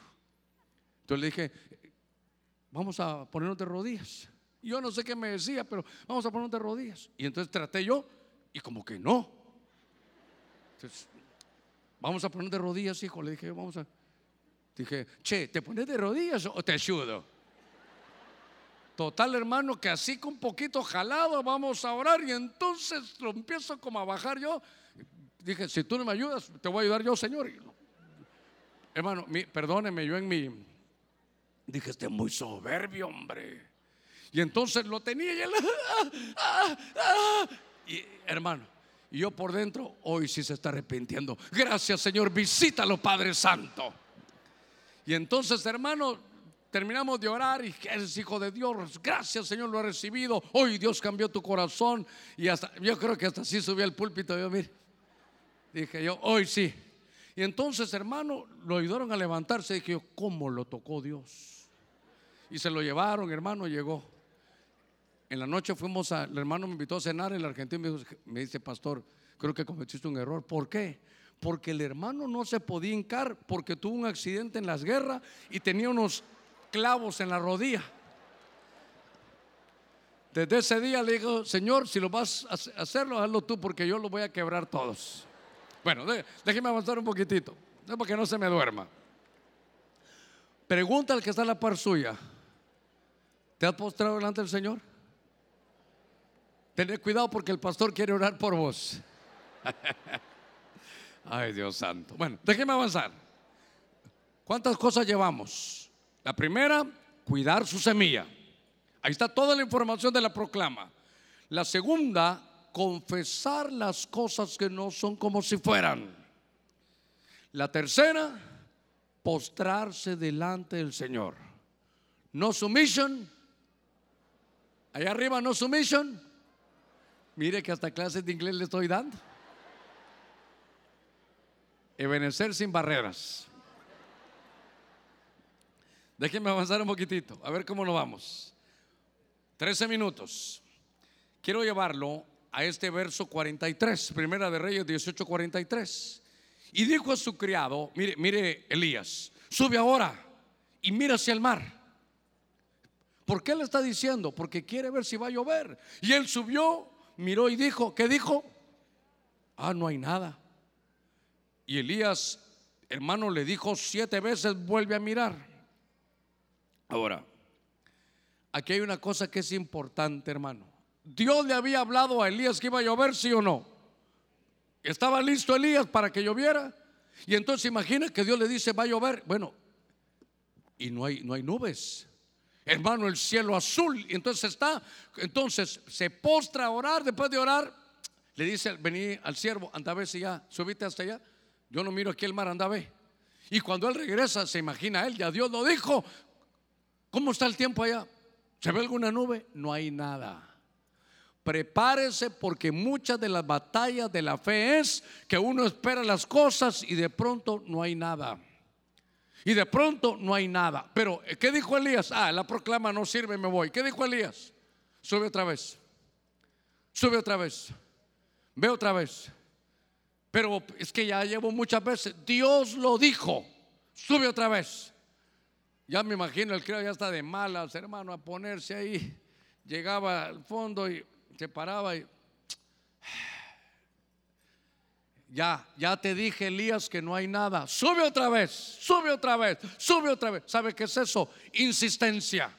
Entonces le dije, vamos a ponernos de rodillas. Yo no sé qué me decía, pero vamos a ponernos de rodillas. Y entonces traté yo y como que no. Entonces, vamos a poner de rodillas, hijo. Le dije, vamos a. Dije, che, ¿te pones de rodillas o te ayudo? Total, hermano, que así con un poquito jalado vamos a orar y entonces lo empiezo como a bajar yo. Dije, si tú no me ayudas, te voy a ayudar yo, Señor. Hermano, perdóneme, yo en mi Dije, este es muy soberbio, hombre. Y entonces lo tenía y él, ah, ah, ah". hermano, y yo por dentro, hoy sí se está arrepintiendo. Gracias, Señor, visítalo, Padre Santo. Y entonces, hermano, terminamos de orar y eres hijo de Dios. Gracias, Señor, lo he recibido. Hoy Dios cambió tu corazón. Y hasta, yo creo que hasta así subí al púlpito. Yo, mire, dije yo, hoy sí. Y entonces, hermano, lo ayudaron a levantarse. Dije yo, ¿cómo lo tocó Dios? Y se lo llevaron, hermano, llegó. En la noche fuimos a, el hermano me invitó a cenar, el argentino me, dice, pastor, creo que cometiste un error. ¿Por qué? Porque el hermano no se podía hincar porque tuvo un accidente en las guerras y tenía unos clavos en la rodilla. Desde ese día le digo, Señor, si lo vas a hacerlo, hazlo tú porque yo lo voy a quebrar todos. Bueno, déjeme avanzar un poquitito, no para que no se me duerma. Pregunta al que está en la par suya. ¿Te has postrado delante del Señor? Tened cuidado porque el pastor quiere orar por vos. Ay, Dios santo. Bueno, déjeme avanzar. ¿Cuántas cosas llevamos? La primera, cuidar su semilla. Ahí está toda la información de la proclama. La segunda, confesar las cosas que no son como si fueran. La tercera, postrarse delante del Señor. No sumisión Allá arriba, no submission. Mire que hasta clases de inglés le estoy dando. Ebenecer sin barreras. Déjenme avanzar un poquitito, a ver cómo lo vamos. 13 minutos. Quiero llevarlo a este verso 43, Primera de Reyes 18:43. Y dijo a su criado, mire, mire Elías, sube ahora y mira hacia el mar. ¿Por qué le está diciendo? Porque quiere ver si va a llover. Y él subió, miró y dijo, ¿qué dijo? Ah, no hay nada. Y Elías, hermano, le dijo siete veces, vuelve a mirar. Ahora, aquí hay una cosa que es importante, hermano. Dios le había hablado a Elías que iba a llover, sí o no. Estaba listo Elías para que lloviera. Y entonces imagina que Dios le dice, va a llover. Bueno, y no hay, no hay nubes. Hermano, el cielo azul. Y entonces está, entonces se postra a orar. Después de orar, le dice, vení al siervo, anda a ver si ya, subiste hasta allá. Yo no miro aquí el mar, anda a ver. Y cuando él regresa, se imagina él, ya Dios lo dijo. ¿Cómo está el tiempo allá? ¿Se ve alguna nube? No hay nada. Prepárese porque muchas de las batallas de la fe es que uno espera las cosas y de pronto no hay nada. Y de pronto no hay nada. Pero, ¿qué dijo Elías? Ah, la proclama no sirve, me voy. ¿Qué dijo Elías? Sube otra vez. Sube otra vez. Ve otra vez. Pero es que ya llevo muchas veces. Dios lo dijo. Sube otra vez. Ya me imagino, el creo ya está de malas, hermano, a ponerse ahí. Llegaba al fondo y se paraba y ya, ya te dije, Elías, que no hay nada. Sube otra vez, sube otra vez, sube otra vez. ¿Sabe qué es eso? Insistencia,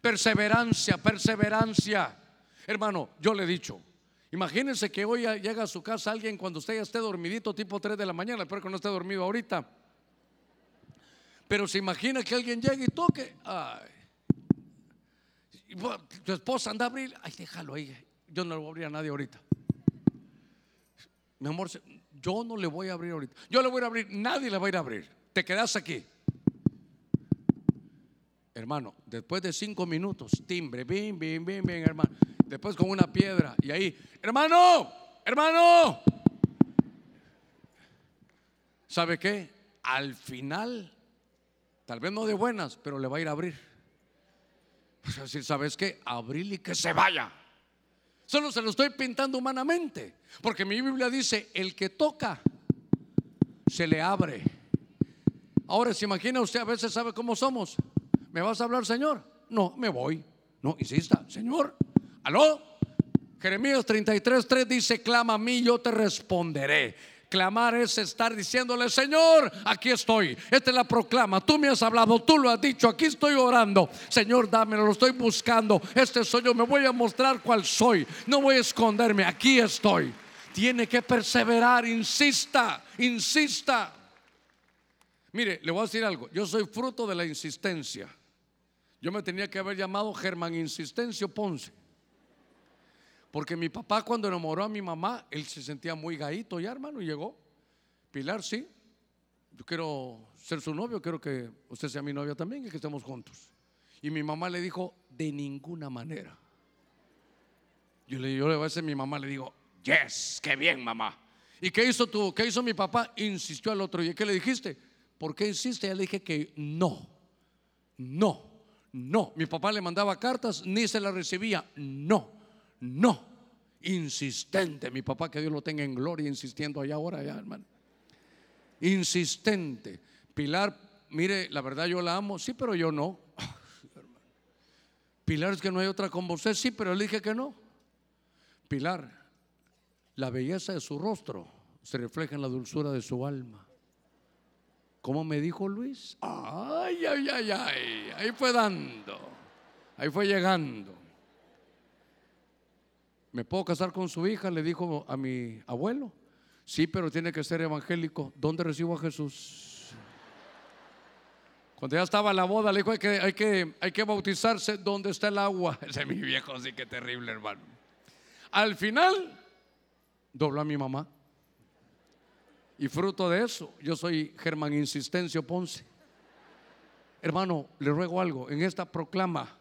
perseverancia, perseverancia. Hermano, yo le he dicho, imagínense que hoy llega a su casa alguien cuando usted ya esté dormidito, tipo 3 de la mañana, espero que no esté dormido ahorita. Pero se imagina que alguien llegue y toque. Tu esposa anda a abrir. Ay, déjalo ahí. Yo no le voy a abrir a nadie ahorita. Mi amor, yo no le voy a abrir ahorita. Yo le voy a abrir, nadie le va a ir a abrir. Te quedas aquí. Hermano, después de cinco minutos, timbre, bien, bien, bien, bien, hermano. Después con una piedra y ahí, hermano, hermano. ¿Sabe qué? Al final, tal vez no de buenas, pero le va a ir a abrir. Es decir, ¿sabes qué? Abrirle y que se vaya. Solo se lo estoy pintando humanamente. Porque mi Biblia dice, el que toca, se le abre. Ahora, se imagina usted, a veces sabe cómo somos. ¿Me vas a hablar, Señor? No, me voy. No, insista, Señor. ¿Aló? Jeremías 33, 3 dice, clama a mí, yo te responderé. Clamar es estar diciéndole, Señor, aquí estoy. Esta es la proclama. Tú me has hablado, tú lo has dicho. Aquí estoy orando. Señor, dámelo, lo estoy buscando. Este soy yo. Me voy a mostrar cuál soy. No voy a esconderme. Aquí estoy. Tiene que perseverar. Insista, insista. Mire, le voy a decir algo. Yo soy fruto de la insistencia. Yo me tenía que haber llamado Germán Insistencio Ponce. Porque mi papá cuando enamoró a mi mamá, él se sentía muy gaito ya, hermano, y llegó. Pilar, sí. Yo quiero ser su novio, quiero que usted sea mi novia también y que estemos juntos. Y mi mamá le dijo, de ninguna manera. Yo le, yo a decir mi mamá, le digo, yes, qué bien, mamá. ¿Y qué hizo tú? ¿Qué hizo mi papá? Insistió al otro. ¿Y qué le dijiste? ¿Por qué insiste? Ya le dije que no, no, no. Mi papá le mandaba cartas, ni se las recibía. No, no, insistente. Mi papá, que Dios lo tenga en gloria, insistiendo allá ahora, ya, hermano. Insistente. Pilar, mire, la verdad yo la amo, sí, pero yo no. Pilar, es que no hay otra como usted, sí, pero le dije que no. Pilar, la belleza de su rostro se refleja en la dulzura de su alma. ¿Cómo me dijo Luis? Ay, ay, ay, ay. Ahí fue dando. Ahí fue llegando. ¿Me puedo casar con su hija? Le dijo a mi abuelo. Sí, pero tiene que ser evangélico. ¿Dónde recibo a Jesús? Cuando ya estaba la boda, le dijo, hay que, hay que, hay que bautizarse. ¿Dónde está el agua? Ese es mi viejo, sí que terrible, hermano. Al final, dobló a mi mamá. Y fruto de eso, yo soy Germán Insistencio Ponce. Hermano, le ruego algo. En esta proclama,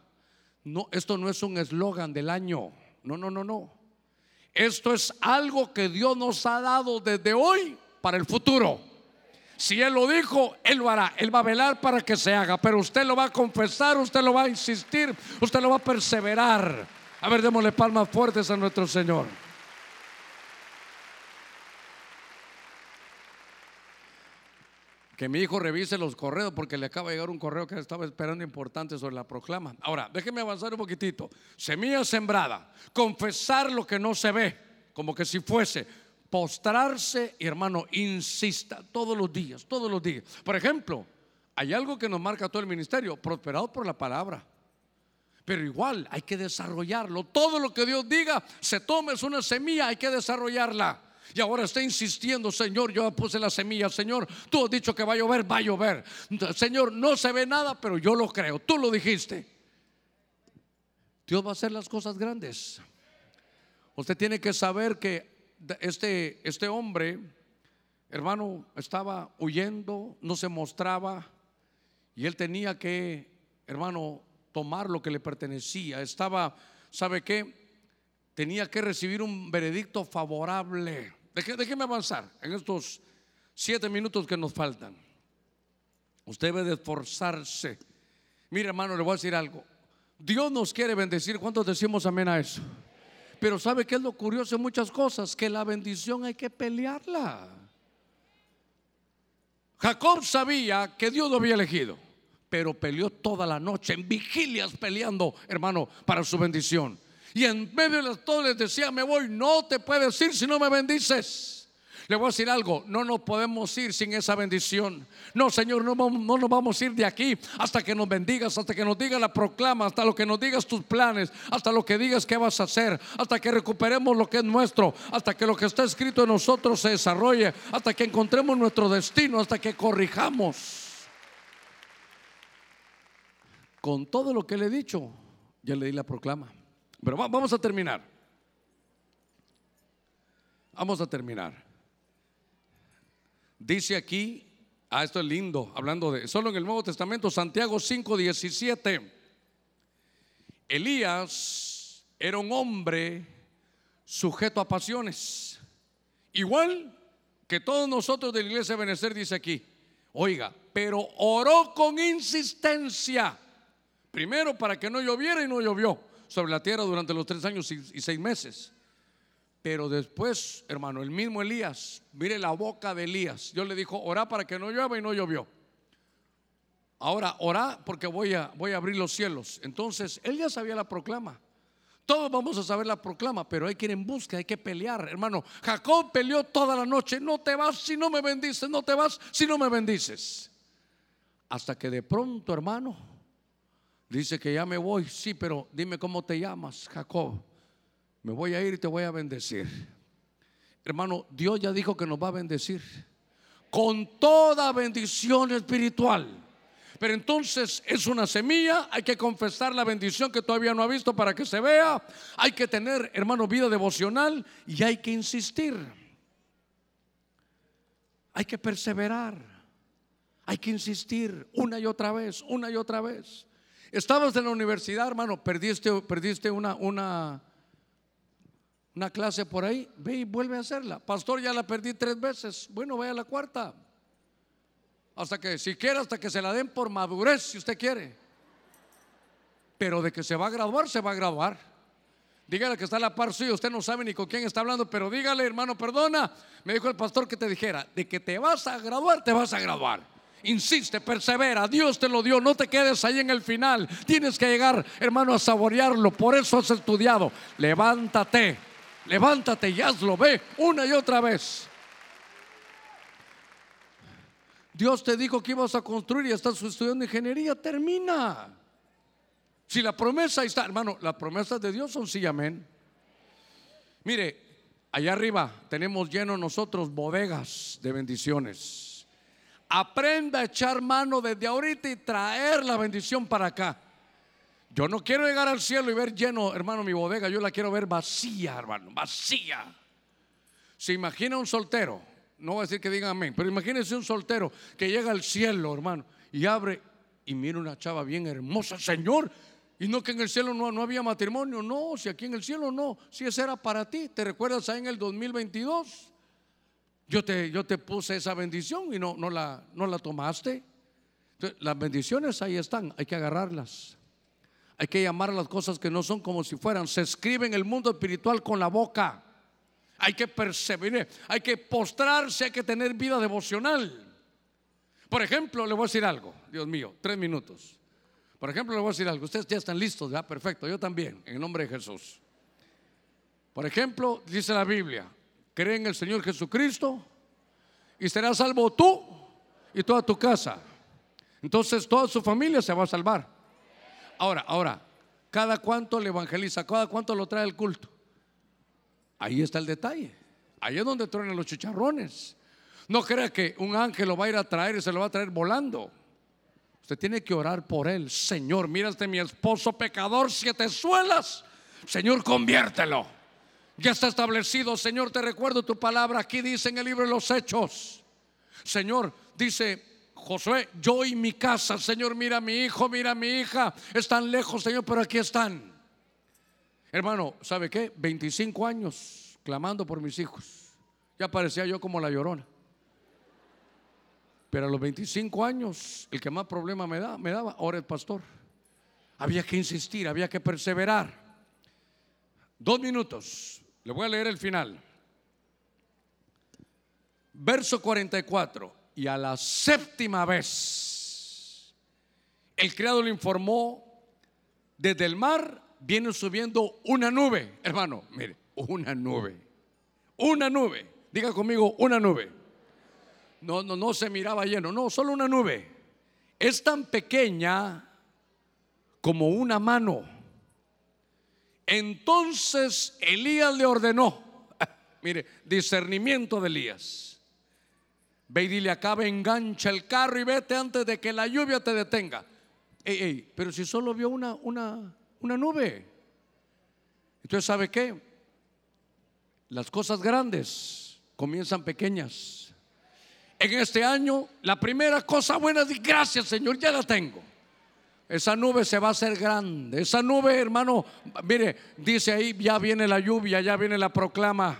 no, esto no es un eslogan del año. No, no, no, no. Esto es algo que Dios nos ha dado desde hoy para el futuro. Si Él lo dijo, Él lo hará. Él va a velar para que se haga. Pero usted lo va a confesar, usted lo va a insistir, usted lo va a perseverar. A ver, démosle palmas fuertes a nuestro Señor. Que mi hijo revise los correos porque le acaba de llegar un correo que estaba esperando importante sobre la proclama. Ahora, déjeme avanzar un poquitito. Semilla sembrada, confesar lo que no se ve, como que si fuese, postrarse y hermano, insista todos los días, todos los días. Por ejemplo, hay algo que nos marca todo el ministerio, prosperado por la palabra. Pero igual hay que desarrollarlo. Todo lo que Dios diga, se toma, es una semilla, hay que desarrollarla. Y ahora está insistiendo, Señor, yo puse la semilla, Señor, tú has dicho que va a llover, va a llover. Señor, no se ve nada, pero yo lo creo, tú lo dijiste. Dios va a hacer las cosas grandes. Usted tiene que saber que este, este hombre, hermano, estaba huyendo, no se mostraba y él tenía que, hermano, tomar lo que le pertenecía. Estaba, ¿sabe qué? Tenía que recibir un veredicto favorable. Déjeme avanzar en estos siete minutos que nos faltan. Usted debe de esforzarse. Mire, hermano, le voy a decir algo. Dios nos quiere bendecir. ¿Cuántos decimos amén a eso? Pero ¿sabe qué es lo curioso en muchas cosas? Que la bendición hay que pelearla. Jacob sabía que Dios lo había elegido, pero peleó toda la noche en vigilias peleando, hermano, para su bendición. Y en medio de todo les decía, me voy, no te puedes ir si no me bendices. Le voy a decir algo, no nos podemos ir sin esa bendición. No, Señor, no, no, nos vamos a ir de aquí hasta que nos bendigas, hasta que nos digas la proclama, hasta lo que nos digas tus planes, hasta lo que digas que vas a hacer, hasta que recuperemos lo que es nuestro, hasta que lo que está escrito en nosotros se desarrolle, hasta que encontremos nuestro destino, hasta que corrijamos. Con todo lo que le he dicho, ya le di la proclama. Pero vamos a terminar. Vamos a terminar. Dice aquí, ah, esto es lindo, hablando de, solo en el Nuevo Testamento, Santiago 5, 17. Elías era un hombre sujeto a pasiones. Igual que todos nosotros de la iglesia de Benecer, dice aquí. Oiga, pero oró con insistencia. Primero para que no lloviera y no llovió sobre la tierra durante los tres años y seis meses. Pero después, hermano, el mismo Elías, mire la boca de Elías. Dios le dijo, orá para que no llueva y no llovió. Ahora, orá porque voy a, voy a abrir los cielos. Entonces, él ya sabía la proclama. Todos vamos a saber la proclama, pero hay que ir en busca, hay que pelear, hermano. Jacob peleó toda la noche. No te vas si no me bendices, no te vas si no me bendices. Hasta que de pronto, hermano, dice que ya me voy. Sí, pero dime cómo te llamas, Jacob me voy a ir y te voy a bendecir. Hermano, Dios ya dijo que nos va a bendecir con toda bendición espiritual. Pero entonces es una semilla, hay que confesar la bendición que todavía no ha visto para que se vea. Hay que tener, hermano, vida devocional y hay que insistir. Hay que perseverar. Hay que insistir una y otra vez, una y otra vez. Estabas en la universidad, hermano, perdiste, perdiste una, una, una clase por ahí, ve y vuelve a hacerla. Pastor, ya la perdí tres veces. Bueno, vaya a la cuarta. Hasta que, si quiere, hasta que se la den por madurez, si usted quiere. Pero de que se va a graduar, se va a graduar. Dígale que está a la par suya, usted no sabe ni con quién está hablando, pero dígale, hermano, perdona. Me dijo el pastor que te dijera, de que te vas a graduar, te vas a graduar. Insiste, persevera, Dios te lo dio, no te quedes ahí en el final. Tienes que llegar, hermano, a saborearlo. Por eso has estudiado. Levántate Levántate y hazlo, ve una y otra vez. Dios te dijo que ibas a construir y estás estudiando ingeniería, termina. Si la promesa está, hermano, las promesas de Dios son sí, amén. Mire, allá arriba tenemos lleno nosotros bodegas de bendiciones. Aprenda a echar mano desde ahorita y traer la bendición para acá. Yo no quiero llegar al cielo y ver lleno, hermano, mi bodega. Yo la quiero ver vacía, hermano, vacía. Se imagina un soltero, no voy a decir que digan amén, pero imagínense un soltero que llega al cielo, hermano, y abre y mira una chava bien hermosa, Señor. Y no que en el cielo no, no había matrimonio, no, si aquí en el cielo no, si ese era para ti. ¿Te recuerdas ahí en el 2022? Yo te, yo te puse esa bendición y no, no, la, no la tomaste. las bendiciones ahí están, hay que agarrarlas. Hay que llamar a las cosas que no son como si fueran. Se escribe en el mundo espiritual con la boca. Hay que perseverar, hay que postrarse, hay que tener vida devocional. Por ejemplo, le voy a decir algo, Dios mío, tres minutos. Por ejemplo, le voy a decir algo. Ustedes ya están listos, ya, perfecto. Yo también, en el nombre de Jesús. Por ejemplo, dice la Biblia: cree en el Señor Jesucristo y serás salvo tú y toda tu casa. Entonces, toda su familia se va a salvar. Ahora, ahora, cada cuánto le evangeliza, cada cuánto lo trae el culto. Ahí está el detalle. Ahí es donde truenan los chicharrones. No crea que un ángel lo va a ir a traer y se lo va a traer volando. Usted tiene que orar por él. Señor, mira este mi esposo pecador, siete suelas. Señor, conviértelo. Ya está establecido, Señor, te recuerdo tu palabra. Aquí dice en el libro de los Hechos. Señor, dice Josué, yo y mi casa, Señor, mira a mi hijo, mira a mi hija. Están lejos, Señor, pero aquí están. Hermano, ¿sabe qué? 25 años clamando por mis hijos. Ya parecía yo como la llorona. Pero a los 25 años, el que más problema me, da, me daba, ahora el pastor. Había que insistir, había que perseverar. Dos minutos, le voy a leer el final. Verso 44. Y a la séptima vez, el criado le informó, desde el mar viene subiendo una nube. Hermano, mire, una nube. Una nube. Diga conmigo, una nube no, no, no se miraba lleno, no, solo una nube. Es tan pequeña como una mano. Entonces Elías le ordenó, mire, discernimiento de Elías. Ve y dile acá, engancha el carro y vete antes de que la lluvia te detenga. Pero si solo vio una, una, una nube. Entonces, ¿sabe qué? Las cosas grandes comienzan pequeñas en este año, la primera cosa buena es gracias Señor, ya la tengo. Esa nube se va a hacer grande. Esa nube, hermano, mire, dice ahí, ya viene la lluvia, ya viene la proclama.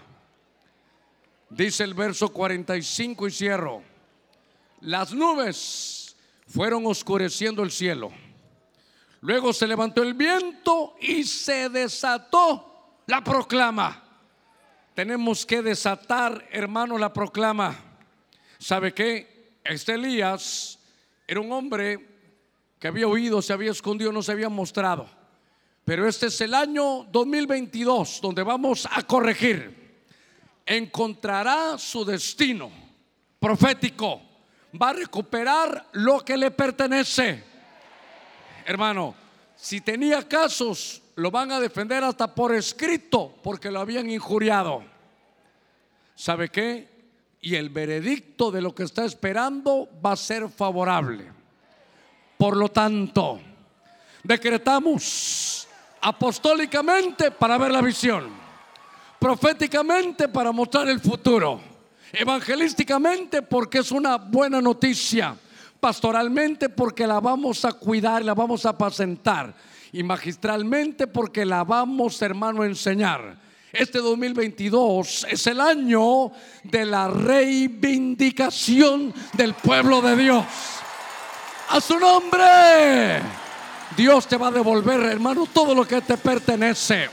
Dice el verso 45 y cierro. Las nubes fueron oscureciendo el cielo. Luego se levantó el viento y se desató la proclama. Tenemos que desatar, hermano, la proclama. ¿Sabe qué? Este Elías era un hombre que había oído, se había escondido, no se había mostrado. Pero este es el año 2022 donde vamos a corregir. Encontrará su destino profético. Va a recuperar lo que le pertenece. Hermano, si tenía casos, lo van a defender hasta por escrito porque lo habían injuriado. ¿Sabe qué? y el veredicto de lo que está esperando va a ser favorable. Por lo tanto, decretamos apostólicamente para ver la visión, proféticamente para mostrar el futuro, evangelísticamente porque es una buena noticia, pastoralmente porque la vamos a cuidar, la vamos a apacentar y magistralmente porque la vamos, hermano, a enseñar. Este 2022 es el año de la reivindicación del pueblo de Dios. A su nombre. Dios te va a devolver, hermano, todo lo que te pertenece.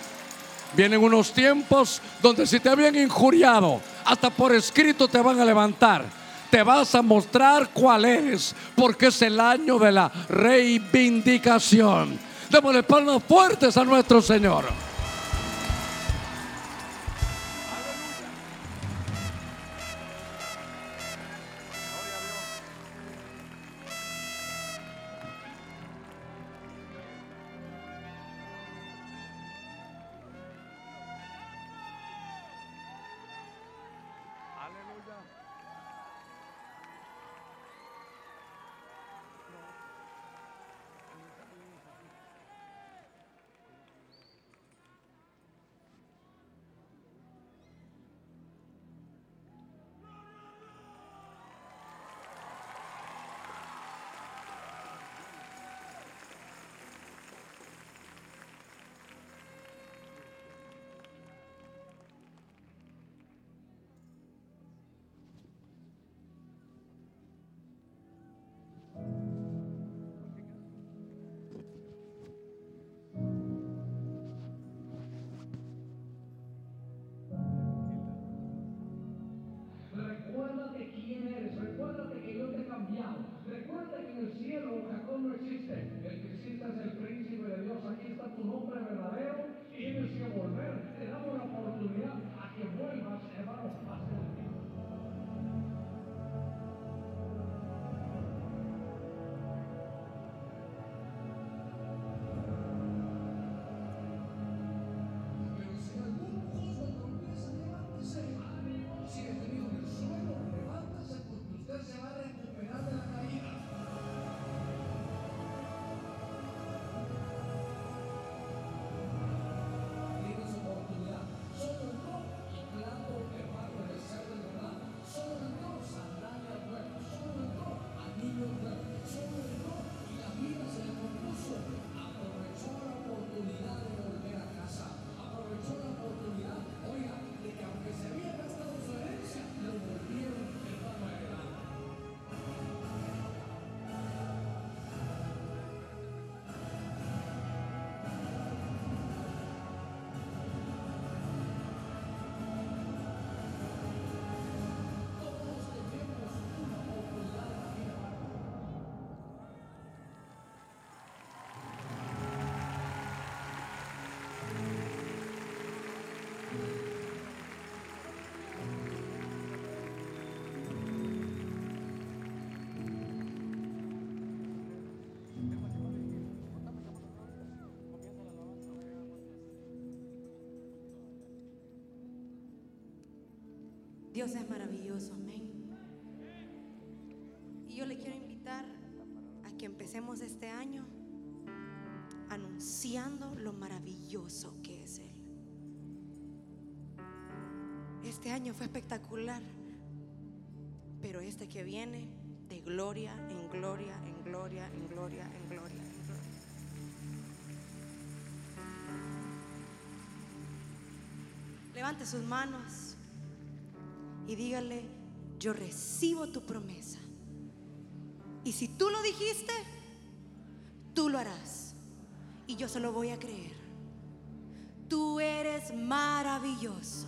Vienen unos tiempos donde si te habían injuriado, hasta por escrito te van a levantar. Te vas a mostrar cuál eres, porque es el año de la reivindicación. Démosle palmas fuertes a nuestro Señor. Dios es maravilloso, amén. Y yo le quiero invitar a que empecemos este año anunciando lo maravilloso que es Él. Este año fue espectacular, pero este que viene de gloria en gloria, en gloria, en gloria, en gloria. Levante sus manos y dígale, yo recibo tu promesa. Y si tú lo dijiste, tú lo harás. Y yo se lo voy a creer. Tú eres maravilloso.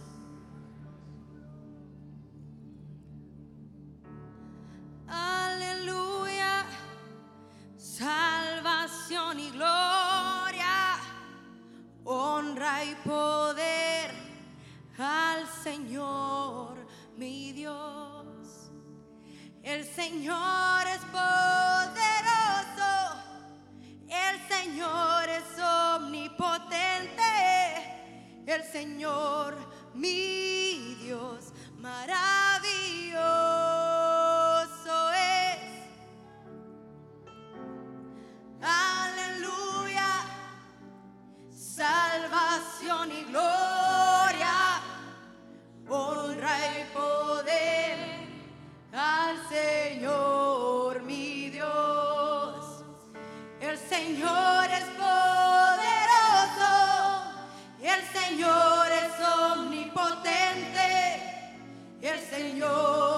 Señor es poderoso, el Señor es omnipotente, el Señor